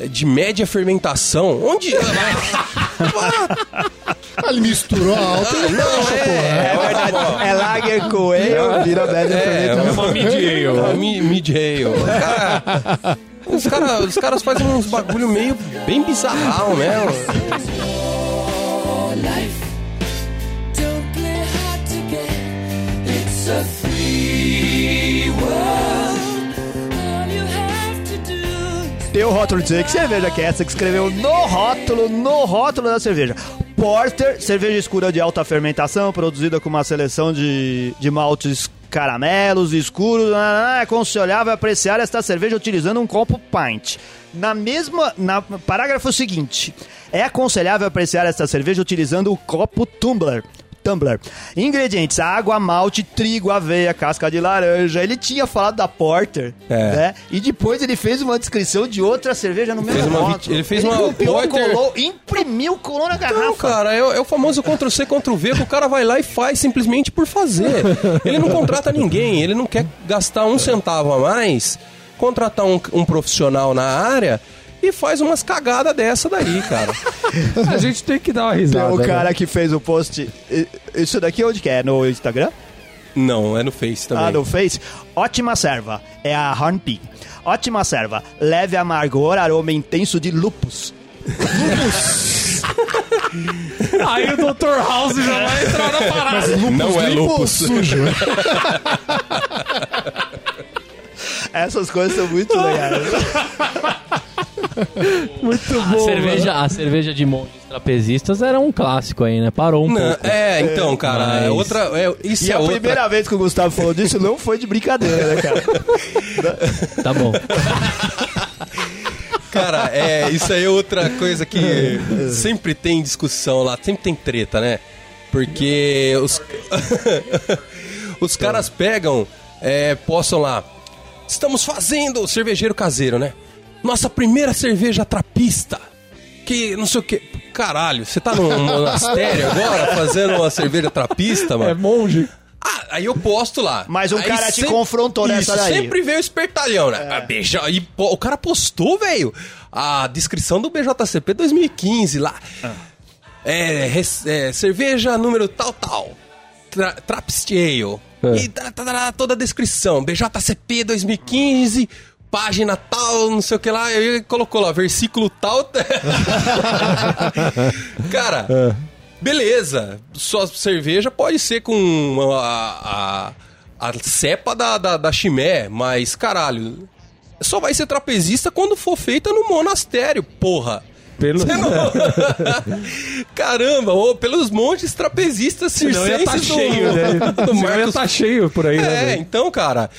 de média fermentação. Onde. Ah, Ele misturou a alta e não, é, É verdade. É Lager com ale, vira média É, fermentação. é uma mid-ale. Mi- Mid-ale. Os, cara, os caras fazem uns bagulho meio bem bizarral, né? life. Don't play hard to get. It's a free Tem o rótulo de. Que cerveja que é essa que escreveu no rótulo, no rótulo da cerveja? Porter, cerveja escura de alta fermentação, produzida com uma seleção de, de maltes caramelos escuros. Ah, É aconselhável apreciar esta cerveja utilizando um copo pint. Na mesma, na parágrafo seguinte, é aconselhável apreciar esta cerveja utilizando o copo tumbler. Tumbler. Ingredientes: água, malte, trigo, aveia, casca de laranja. Ele tinha falado da Porter, É. né? E depois ele fez uma descrição de outra cerveja no mesmo fez uma ele fez uma copiou, Porter- colou, imprimiu, colou na Não, garrafa. cara, é, é o famoso Ctrl-C, Ctrl-V, que o cara vai lá e faz simplesmente por fazer. Ele não contrata ninguém, ele não quer gastar um centavo a mais, contratar um, um profissional na área e faz umas cagadas dessa daí, cara. A gente tem que dar uma Tem risada. o né? cara que fez o post. Isso daqui onde que é? No Instagram? Não, é no Face também. Ah, no Face? Ótima serva. É a Hornpig. Ótima serva. Leve amargor, aroma intenso de lupus. Aí o Dr. House já vai entrar na parada. não é limpo ou lupus. sujo. Essas coisas são muito legais. Muito A bom. cerveja, a cerveja de monges trapezistas era um clássico aí, né? Parou um Não, pouco. é, então, cara, Mas- é outra. É, isso E é a outra. primeira vez que o Gustavo falou disso não foi de brincadeira, né, cara? Tá bom. Cara, é, isso aí é outra coisa que sempre tem discussão lá, sempre tem treta, né? Porque os, os caras pegam, é, postam lá, estamos fazendo o cervejeiro caseiro, né? Nossa primeira cerveja trapista, que não sei o que. Caralho, você tá num monastério agora fazendo uma cerveja trapista, É mano? monge. Ah, aí eu posto lá. Mas um Aí cara te sempre- confrontou nessa Isso, daí. sempre veio o espertalhão, né? Ah, beija... E pô, o cara postou, velho, a descrição do BJCP 2015 lá. é, res- é, cerveja número tal, tal. Tra Trappist Ale. É. E tá, tá, tá, toda a descrição. BJCP 2015, página tal, não sei o que lá. Ele colocou lá, versículo tal. Cara, beleza. Sua cerveja pode ser com a, a, a cepa da, da, da chimé, mas caralho. Só vai ser trapezista quando for feita no monastério, porra. Pelo... Caramba, ô, pelos montes trapezistas Senão ia circenses tá do, cheio, né? do Senão ia Marcos tá cheio por aí, né? é, então, cara,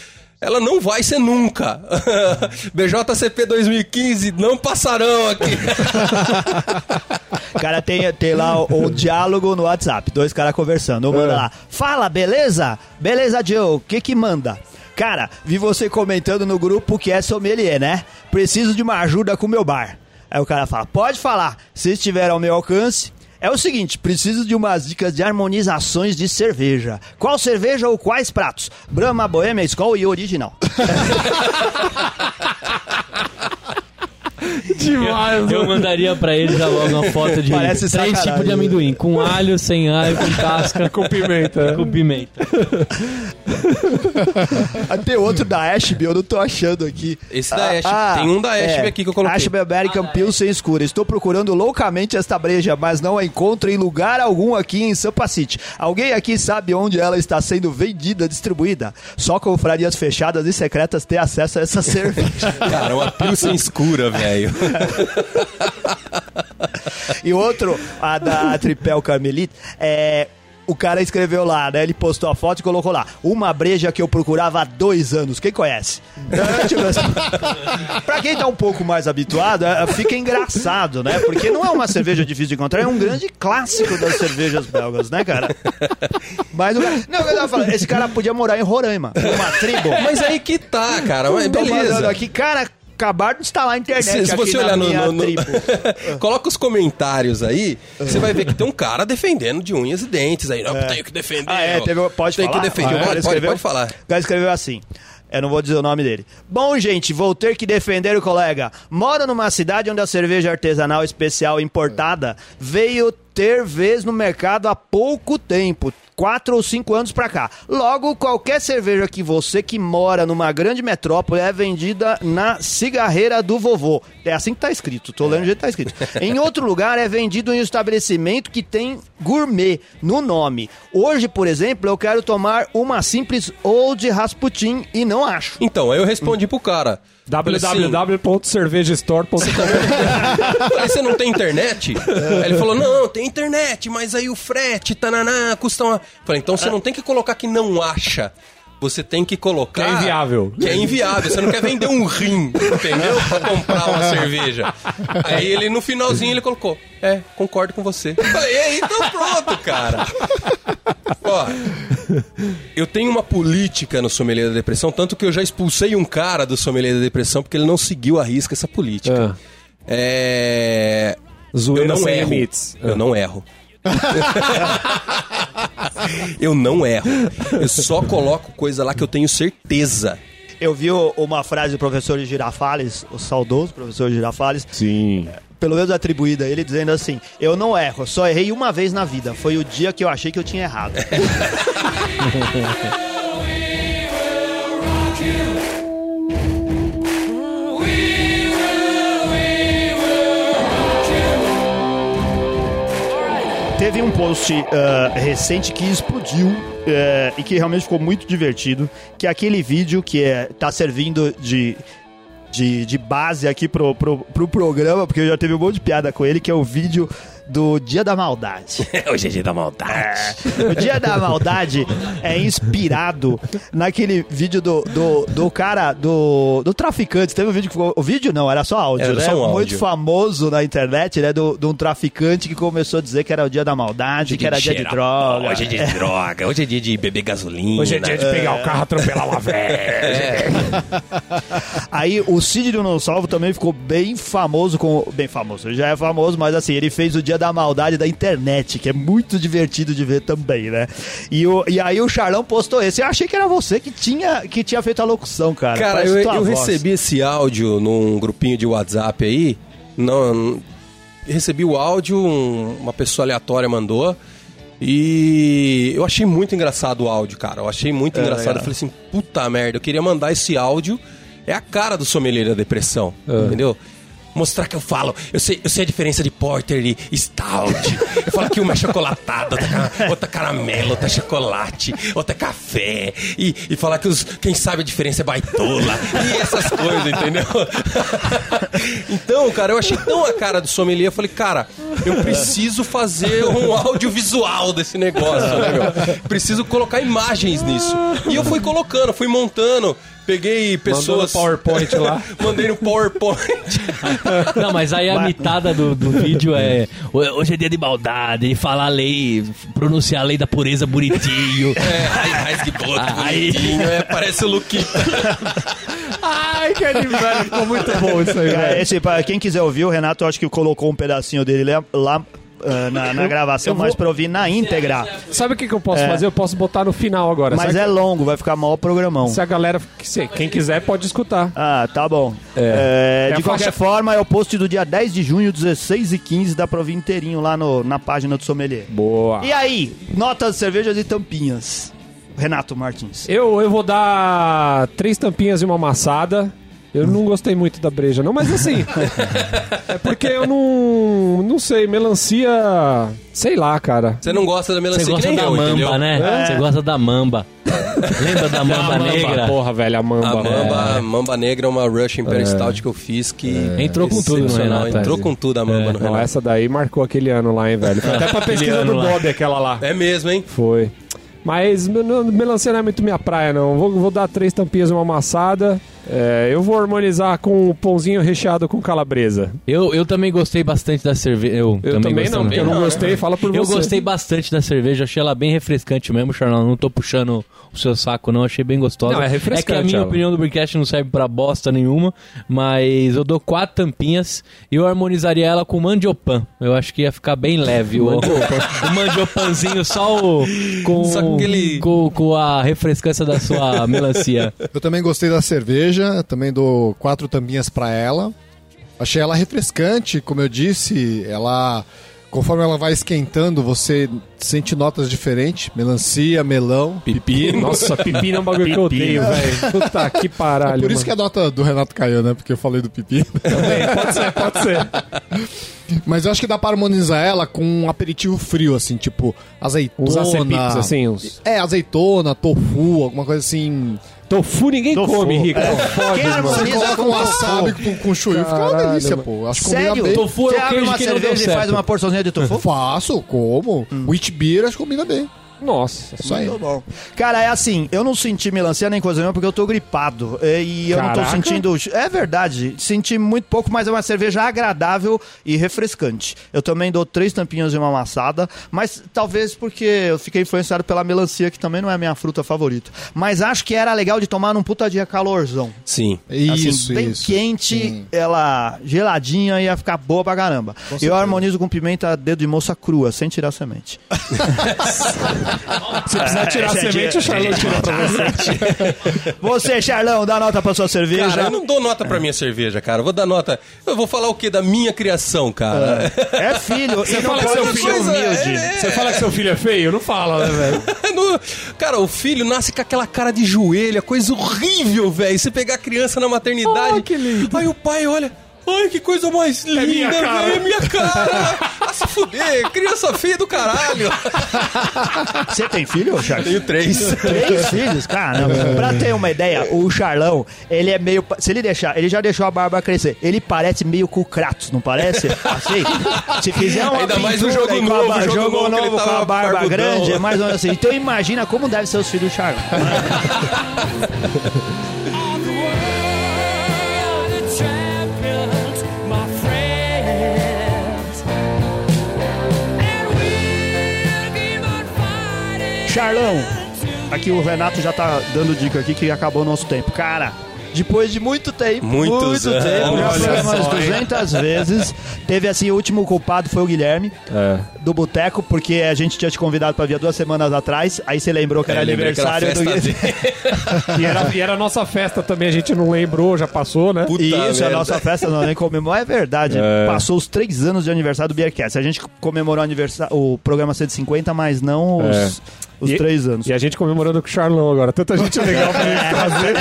ela não vai ser nunca. BJCP 2015 não passarão aqui. Cara, tem, tem lá o, o diálogo no WhatsApp, dois caras conversando. Um manda É. lá, fala, beleza? Beleza, Joe, o que que manda? Cara, vi você comentando no grupo que é sommelier, né? Preciso de uma ajuda com o meu bar. Aí o cara fala, pode falar, se estiver ao meu alcance. É o seguinte, preciso de umas dicas de harmonizações de cerveja. Qual cerveja ou quais pratos? Brahma, Bohemia, Skol e Original. Demais, Eu mandaria pra ele já logo uma foto de Parece três tipos de amendoim. Com alho, sem alho, com casca, Com pimenta. com pimenta. Ah, Tem outro da Ashby, eu não tô achando aqui. Esse da Ashby, tem um da Ashby aqui que eu coloquei. Ashby American Pilsen escura. Estou procurando loucamente esta breja, mas não a encontro em lugar algum aqui em Sampa City. Alguém aqui sabe onde ela está sendo vendida, distribuída? Só confrarias fechadas e secretas têm acesso a essa cerveja. Cara, uma pilsen escura, velho. E outro, a da Tripel Carmelite, é... O cara escreveu lá, né? Ele postou a foto e colocou lá. Uma breja que eu procurava há dois anos. Quem conhece? Pra quem tá um pouco mais habituado, é, fica engraçado, né? Porque não é uma cerveja difícil de encontrar, é um grande clássico das cervejas belgas, né, cara? Mas o cara, não, eu tava falando, esse cara podia morar em Roraima, numa tribo. Mas aí que tá, cara. Mas Tô falando beleza. aqui, cara, acabaram de instalar a internet Se, você olhar no, no-. Coloca os comentários aí, você vai ver que tem um cara defendendo de unhas e dentes aí. Não, tenho que defender. Ah, é, teve, pode tem falar? que defender. Ah, é? pode, escreveu? pode falar. O cara escreveu assim. Eu não vou dizer o nome dele. Bom, gente, vou ter que defender o colega. Moro numa cidade onde a cerveja artesanal especial importada veio ter vez no mercado há pouco tempo. Quatro ou cinco anos pra cá. Logo, qualquer cerveja que você que mora numa grande metrópole é vendida na cigarreira do vovô. É assim que tá escrito, tô lendo o jeito que tá escrito. Em outro lugar é vendido em um estabelecimento que tem gourmet no nome. Hoje, por exemplo, eu quero tomar uma simples Old Rasputin e não acho. Então, aí eu respondi pro cara. Www.cervejastore.com Falei, você não tem internet? Aí ele falou, não, tem internet, mas aí o frete, tananá, custa uma... Falei, então você não tem que colocar que não acha. Você tem que colocar... Que é inviável. Que é inviável. Você não quer vender um rim, entendeu? Pra comprar uma cerveja. Aí ele, no finalzinho, ele colocou, é, concordo com você. Falei, e aí, então pronto, cara. Ó, eu tenho uma política no Sommelier da Depressão, tanto que eu já expulsei um cara do Sommelier da Depressão porque ele não seguiu a risca essa política. É... Zoeira eu não erro. limites. Eu não erro. eu não erro. Eu só coloco coisa lá que eu tenho certeza. Eu vi uma frase do professor Girafales, o saudoso professor Girafales, Sim. pelo menos atribuída a ele, dizendo assim: Eu não erro, só errei uma vez na vida. Foi o dia que eu achei que eu tinha errado. Teve um post ah, recente que explodiu eh, e que realmente ficou muito divertido, que é aquele vídeo que é, tá servindo de, de, de base aqui pro, pro, pro programa, porque eu já teve um monte de piada com ele, que é o vídeo do Dia da Maldade. Hoje é dia da maldade. O Dia da Maldade é inspirado naquele vídeo do, do, do cara, do, do traficante. Teve um vídeo que ficou. O vídeo não, era só áudio, Era né? só um áudio. Muito famoso na internet, né? Do, de um traficante que começou a dizer que era o Dia da Maldade, que era dia de droga. Hoje é dia de droga. Hoje é dia de beber gasolina. Hoje é dia de pegar o carro, atropelar uma velha. Aí o Cid do Não Salvo também ficou bem famoso com. Bem famoso, ele já é famoso, mas assim, ele fez o Dia da Maldade da internet, que é muito divertido de ver também, né? E, o, e aí o Charlão postou esse. Eu achei que era você que tinha, que tinha feito a locução, cara. Cara, eu, eu recebi esse áudio num grupinho de WhatsApp aí. Não, recebi o áudio, um- uma pessoa aleatória mandou. E eu achei muito engraçado o áudio, cara. Eu achei muito engraçado. legal. Eu falei assim, puta merda, eu queria mandar esse áudio. É a cara do sommelier da depressão, entendeu? Mostrar que eu falo, eu sei, eu sei a diferença de porter e stout. Eu falo que uma é chocolatada, outra, ca- outra caramelo, outra chocolate, outra café. E, e falar que os, quem sabe a diferença é baitola. E essas coisas, entendeu? Então, cara, eu achei tão a cara do sommelier. Eu falei, cara, eu preciso fazer um audiovisual desse negócio, né, meu? Preciso colocar imagens nisso. E eu fui colocando, fui montando. Peguei pessoas. Mandou no PowerPoint lá. Mandei no PowerPoint. Não, mas aí a mitada do, do vídeo é. Hoje é dia de maldade, falar a lei, pronunciar a lei da pureza bonitinho. É, ai, raiz de boto, Aí. bonitinho, é, parece o Luquita. Ai, que velho, ficou muito bom isso aí, velho. esse, pra quem quiser ouvir, o Renato eu acho que colocou um pedacinho dele lá, ah, na, na gravação, vou- mas pra ouvir na íntegra. Sabe o que, que eu posso É. fazer? Eu posso botar no final agora. Mas Sabe é longo, vai ficar maior programão. Se a galera, se- quem quiser, pode escutar. Ah, tá bom. É. É, É de qualquer faixa- forma, é o post do dia 10 de junho, 16 e 15, dá pra ouvir inteirinho lá no- na página do Sommelier. Boa. E aí, notas, cervejas e tampinhas. Renato Martins. Eu, eu vou dar três tampinhas e uma amassada. Eu não gostei muito da breja, não, mas assim. é porque eu não. Não sei, melancia. Sei lá, cara. Você não gosta da Você melancia que gosta nem da eu, mamba, entendeu? né? É. Você gosta da mamba. Lembra da mamba negra? Porra, velho, a mamba. A mamba, mamba negra é uma Rush Imperial Stout que eu fiz que... Entrou com tudo no. Renato, Entrou é. com tudo a mamba no Não, Renato. essa daí marcou aquele ano lá, hein, velho. Foi até pra pesquisa do. Bob, aquela lá. É mesmo, hein? Foi. Mas mel- melancia não é muito minha praia, não. Vou, vou dar três tampinhas e uma amassada. É, eu vou harmonizar com o pãozinho recheado com calabresa. Eu, eu também gostei bastante da cerveja. Eu, Eu também, gostei não, porque eu não não, gostei. Fala por Eu você. gostei bastante da cerveja, achei ela bem refrescante mesmo, Charlão. Não tô puxando o seu saco, não, achei bem gostosa. Não, é refrescante É que a minha ela. opinião do Bricast não serve pra bosta nenhuma, mas eu dou quatro tampinhas e eu harmonizaria ela com mandiopan. Eu acho que ia ficar bem leve. o, o mandiopanzinho só o, com, Só aquele- com, com a refrescância da sua melancia. Eu também gostei da cerveja, também dou quatro tampinhas pra ela. Achei ela refrescante, como eu disse, ela conforme ela vai esquentando, você sente notas diferentes, melancia, melão. Pepino. Nossa, pepino é um bagulho que eu odeio, velho. Puta que paralho. Por isso que a nota do Renato caiu, né? Porque eu falei do pepino. também. Pode ser, pode ser. Mas eu acho que dá pra harmonizar ela com um aperitivo frio, assim, tipo azeitona. Uns acepipes, assim, uns... É, azeitona, tofu, alguma coisa assim. Tofu ninguém Tofu. come, Rico. É. Fode, Quem harmoniza coloca com tofu. wasabi com, com chuyu, fica uma delícia, pô. Acho que combina Sério? bem. Tofu é Você o abre queijo uma que não deu cerveja e faz certo. uma porçãozinha de tofu? Faço, como. Wheat beer, acho que combina bem. Nossa. Isso aí. Muito bom. Cara, é assim, eu não senti melancia nem coisa nenhuma porque eu tô gripado. E eu não Caraca. tô sentindo. É verdade, senti muito pouco, mas é uma cerveja agradável e refrescante. Eu também dou três tampinhas de uma amassada, mas talvez porque eu fiquei influenciado pela melancia, que também não é a minha fruta favorita. Mas acho que era legal de tomar num puta dia calorzão. Sim. Assim, Isso, bem isso. quente, Sim. ela geladinha ia ficar boa pra caramba. Eu certeza. harmonizo com pimenta dedo de moça crua, sem tirar a semente. Se precisar tirar a é semente, o Charlotte tira pra você. Você, Charlão, dá nota pra sua cerveja. Cara, eu não dou nota pra minha cerveja, cara. Eu vou dar nota. Eu vou falar o quê? Da minha criação, cara. É filho. Você fala que seu filho é humilde. Você fala que seu filho é feio? Não fala, né, velho? No- Cara, o filho nasce com aquela cara de joelho, coisa horrível, velho. Você pegar a criança na maternidade. Oh, que lindo. Aí o pai olha. Ai, que coisa mais linda, minha velho. cara." É minha cara. Ah, se fuder. Criança feia do caralho. Você tem filho, Charlão? Tenho três. Três filhos? Caramba. Pra ter uma ideia, o Charlão, ele é meio. Se ele deixar, ele já deixou a barba crescer. Ele parece meio com o Kratos, não parece? Assim, se fizer uma Ainda mais pintura jogo a novo, ba- jogo jogo novo novo com a barba barbudão. grande, é mais ou menos assim. Então imagina como deve ser os filhos do Charlão. Charlão, aqui o Renato já tá dando dica aqui que acabou o nosso tempo. Cara, Depois de muito tempo, Muitos muito anos. tempo, já foi umas só, hein? 200 vezes. Teve assim, o último culpado foi o Guilherme, É. do Boteco, porque a gente tinha te convidado pra vir duas semanas atrás, aí você lembrou que era É, lembrei aquela aniversário do Guilherme. E era, e era a nossa festa também, a gente não lembrou, já passou, né? Puta Isso, a merda. nossa festa não nem comemorou. É verdade. É. Passou os três anos de aniversário do Beercast. A gente comemorou o, aniversário, o programa 150, mas não os, É. os E- três anos. E a gente comemorando com o Charlão agora. Tanta gente legal pra gente trazer.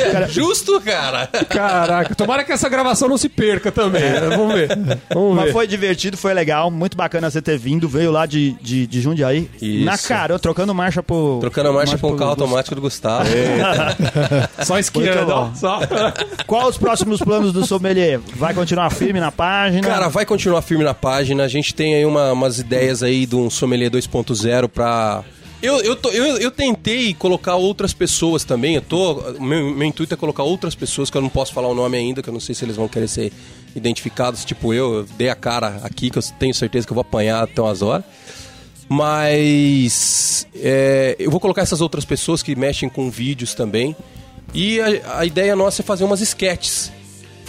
É justo, cara. Caraca, tomara que essa gravação não se perca também. né? Vamos ver. Vamos Mas ver. foi divertido, foi legal, muito bacana você ter vindo, veio lá de, de, de Jundiaí. Isso. Na cara, trocando marcha pro. Trocando marcha pro carro automático do Gustavo. Só esquiando, Muito ó. bom. Só. Qual os próximos planos do Sommelier? Vai continuar firme na página? Cara, vai continuar firme na página. A gente tem aí uma- umas ideias aí de um sommelier 2.0 pra. Eu, eu, tô- eu, eu tentei colocar outras pessoas também. Eu tô. Meu, meu intuito é colocar outras pessoas que eu não posso falar o nome ainda, que eu não sei se eles vão querer ser identificados. Tipo eu, eu dei a cara aqui, que eu tenho certeza que eu vou apanhar até umas horas. Mas é, eu vou colocar essas outras pessoas que mexem com vídeos também. E a, a ideia nossa é fazer umas sketches.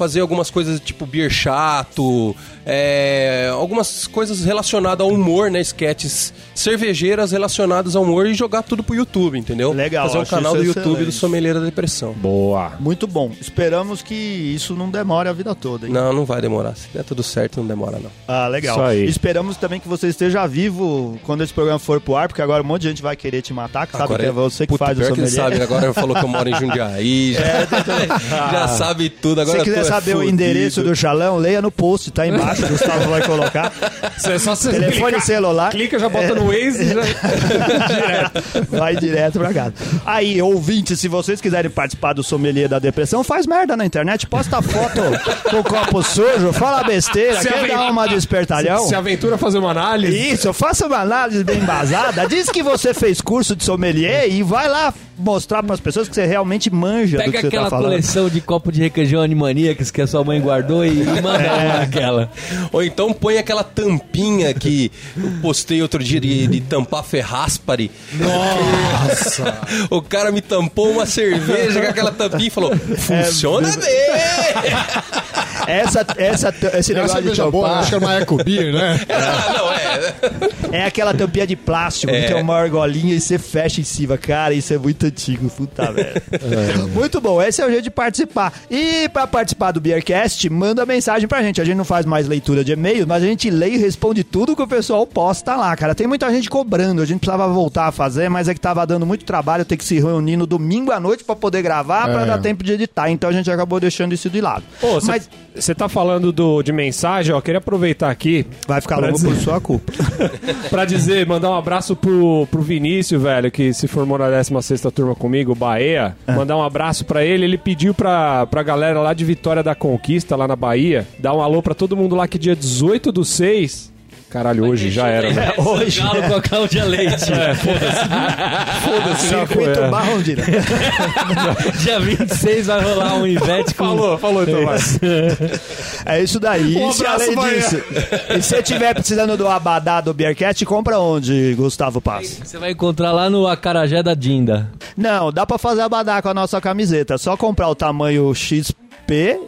Fazer algumas coisas tipo beer chato, é, algumas coisas relacionadas ao humor, né? Sketches cervejeiras relacionadas ao humor e jogar tudo pro YouTube, entendeu? Legal, Fazer um canal do YouTube do. Sommelier da Depressão. Boa. Muito bom. Esperamos que isso não demore a vida toda. Hein? Não, não vai demorar. Se der tudo certo, não demora, não. Ah, legal. Isso aí. Esperamos também que você esteja vivo quando esse programa for pro ar, porque agora um monte de gente vai querer te matar, que sabe que é você que Puta, faz o pior que sommelier. sabe, agora falou que eu moro em Jundiaí, já, já sabe tudo. Se Agora você quiser eu tô é saber o fudido. endereço do Xalão, leia no post, tá embaixo, o Gustavo vai colocar. É só você Telefone clicar- celular. Clica, já bota no Waze e já... direto. Vai direto pra casa. Aí, ouvinte, se vocês quiserem participar do sommelier da depressão, faz merda na internet, posta foto com copo sujo, fala besteira, Se quer aven- dar uma de espertalhão? Se aventura fazer uma análise. Isso, faça uma análise bem embasada. Diz que você fez curso de sommelier e vai lá mostrar para as pessoas que você realmente manja do que Pega você aquela tá falando. coleção de copo de requeijão Animaniacs que a sua mãe guardou e, e manda É. aquela. Ou então põe aquela tampinha que eu postei outro dia de, de tampar ferraspari. Nossa! o cara me tampou uma cerveja com aquela tampinha e falou: funciona bem! Essa, essa, esse É negócio de cerveja boa, tampar acho que é uma Eco Beer, né? Ah, não, é. é aquela tampinha de plástico que tem uma argolinha e você fecha em cima. Cara, isso é muito antigo, puta merda. Muito bom, esse é o jeito de participar. E pra participar do Beercast, manda mensagem pra gente. A gente não faz mais leitura de e-mails, mas a gente lê e responde tudo que o pessoal posta lá, cara. Tem muita gente cobrando, a gente precisava voltar a fazer, mas é que tava dando muito trabalho ter que se reunir no domingo à noite pra poder gravar, pra É. dar tempo de editar. Então a gente acabou deixando isso de lado. mas Você tá falando do, de mensagem, ó. Queria aproveitar aqui vai ficar longo dizer- por sua culpa. pra dizer, mandar um abraço pro, pro Vinícius, velho, que se formou na 16 turma comigo, Bahia. Mandar um abraço pra ele. Ele pediu pra, pra galera lá de Vitória da Conquista, lá na Bahia, dar um alô pra todo mundo lá que dia 18 do 6. Caralho, hoje já era, né? Hoje. Galo com a Cláudia Leite. É, foda-se. Foda-se, já foi. Circuito é. Barrondina. Dia 26 vai rolar um Ivete com... Falou, falou então, vai. É isso daí. Um e se abraço, além disso, e se você estiver precisando do abadá do Beercat, compra onde, Gustavo Paz? Você vai encontrar lá no Acarajé da Dinda. Não, dá pra fazer abadá com a nossa camiseta. Só comprar o tamanho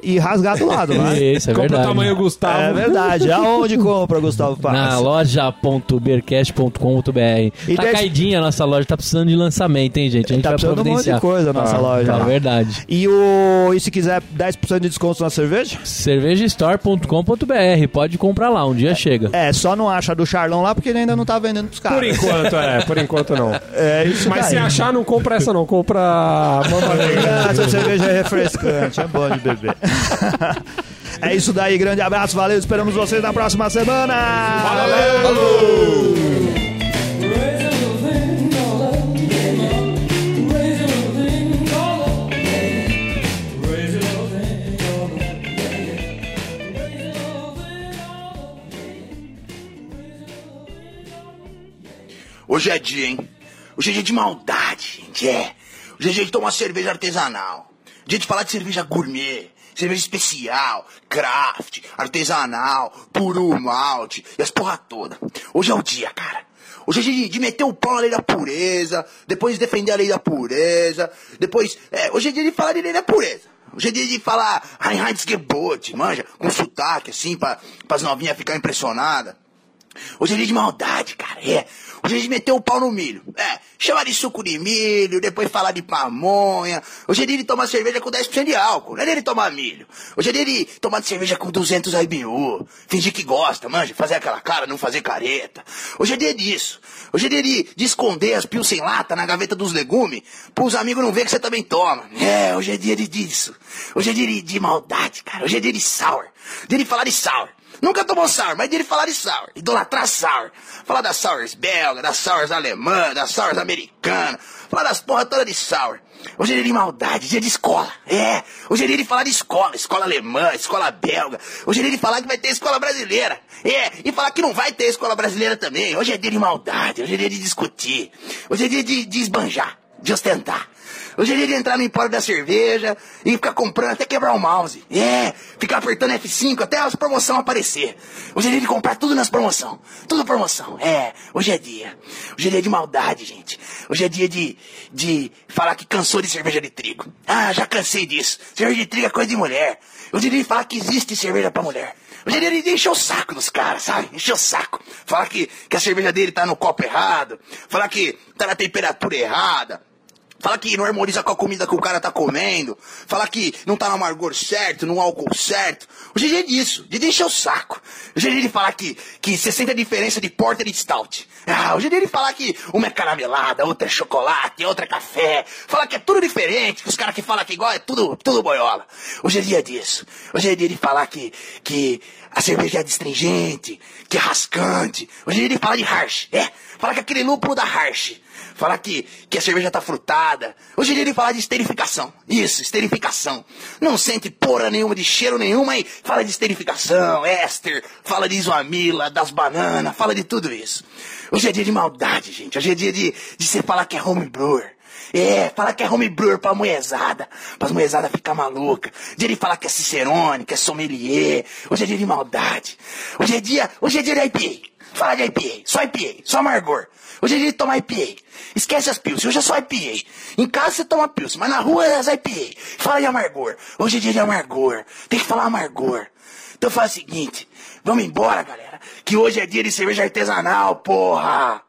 E rasgar do lado, né? Isso, é Compra o verdade. tamanho Gustavo. É verdade. Aonde compra, Gustavo Paz? Na loja.beercast.com.br. E Tá caidinha a nossa loja, tá precisando de lançamento, hein, gente? A gente Tá vai precisando de um monte de providenciar. coisa a nossa Ah, loja. É verdade. E, o... e se quiser 10% de desconto na cerveja? cervejastore.com.br. Pode comprar lá, um dia chega. É, só não acha do Charlão lá porque ele ainda não tá vendendo pros caras. Por enquanto, é. Por enquanto, não. É isso Mas se daí. achar, não compra essa, não. Compra a Mama Negra. Ah, essa cerveja é refrescante, é bom de beber. É isso daí, grande abraço, valeu, esperamos vocês na próxima semana. Valeu! Hoje é dia, hein? Hoje é dia de maldade, gente, é. Hoje é dia de tomar cerveja artesanal. Dia de falar de cerveja gourmet, cerveja especial, craft, artesanal, puro malte e as porra toda. Hoje é o dia, cara. Hoje é de, de meter o pau na lei da pureza, depois defender a lei da pureza, depois. É, hoje é dia de falar de lei da pureza. Hoje é dia de falar Reinhardtsgebot, manja, com sotaque, assim, pra, pras novinhas ficarem impressionadas. Hoje é dia de maldade, cara, é. Dia de meter o pau no milho. É, chama de suco de milho, depois falar de pamonha. Hoje é dia de tomar cerveja com 10% de álcool, não é de tomar milho. Hoje é dia de tomar cerveja com 200 IBU. Fingir que gosta, manja, fazer aquela cara, não fazer careta. Hoje é dia disso. Hoje é dia de, de esconder as pios sem lata na gaveta dos legumes, pros amigos não ver que você também toma. É, hoje é dia de disso. Hoje é dia de, de maldade, cara. Hoje é dia de sour. Dia de falar de sour. Nunca tomou sour, mas dele falar de sour. Idolatrar sour. Falar das sours belga, das sours alemã, das sours americanas. Falar das porra toda de sour. Hoje é dia de maldade, dia de escola. É, hoje é dia de falar de escola. Escola alemã, escola belga. Hoje é dia de falar que vai ter escola brasileira. É, e falar que não vai ter escola brasileira também. Hoje é dia de maldade, hoje é dia de discutir. Hoje é dia de, de esbanjar, de ostentar. Hoje é dia de entrar no empório da cerveja e ficar comprando até quebrar o mouse. É, ficar apertando F5 até as promoções aparecer. Hoje é dia de comprar tudo nas promoção. Tudo promoção. É, hoje é dia. Hoje é dia de maldade, gente. Hoje é dia de, de falar que cansou de cerveja de trigo. Ah, já cansei disso. Cerveja de trigo é coisa de mulher. Hoje é dia de falar que existe cerveja pra mulher. Hoje é dia de encher o saco dos caras, sabe? Encher o saco. Falar que, que a cerveja dele tá no copo errado. Falar que tá na temperatura errada. Fala que não harmoniza com a comida que o cara tá comendo. Fala que não tá no amargor certo, no álcool certo. Hoje é dia disso, de encher o saco. É dia de falar que, que sente a diferença de porter e stout. Ah, hoje é dia de falar que uma é caramelada, outra é chocolate, outra é café. Falar que é tudo diferente, que os caras que falam que igual é tudo, tudo boiola. Hoje é dia disso. É dia de falar que, que a cerveja é astringente, que é rascante. É dia de falar de harsh. É, falar que aquele lúpulo da harsh. Falar que, que a cerveja tá frutada. Hoje é dia de falar de esterificação. Isso, esterificação. Não sente porra nenhuma de cheiro nenhum, mas fala de esterificação, éster, fala de isoamila, das bananas, fala de tudo isso. Hoje é dia de maldade, gente. Hoje é dia de, de você falar que é homebrewer. É, falar que é homebrewer pra moezada, pra moezada ficar maluca. Dia de falar que é cicerone, que é sommelier. Hoje é dia de maldade. Hoje é dia, hoje é dia de IPA. Fala de IPA, só IPA, só amargor. Hoje é dia de tomar IPA. Esquece as pills, hoje é só IPA. Em casa você toma pills, mas na rua é as IPA. Fala de amargor. Hoje é dia de amargor. Tem que falar amargor. Então faz o seguinte, vamos embora, galera. Que hoje é dia de cerveja artesanal, porra.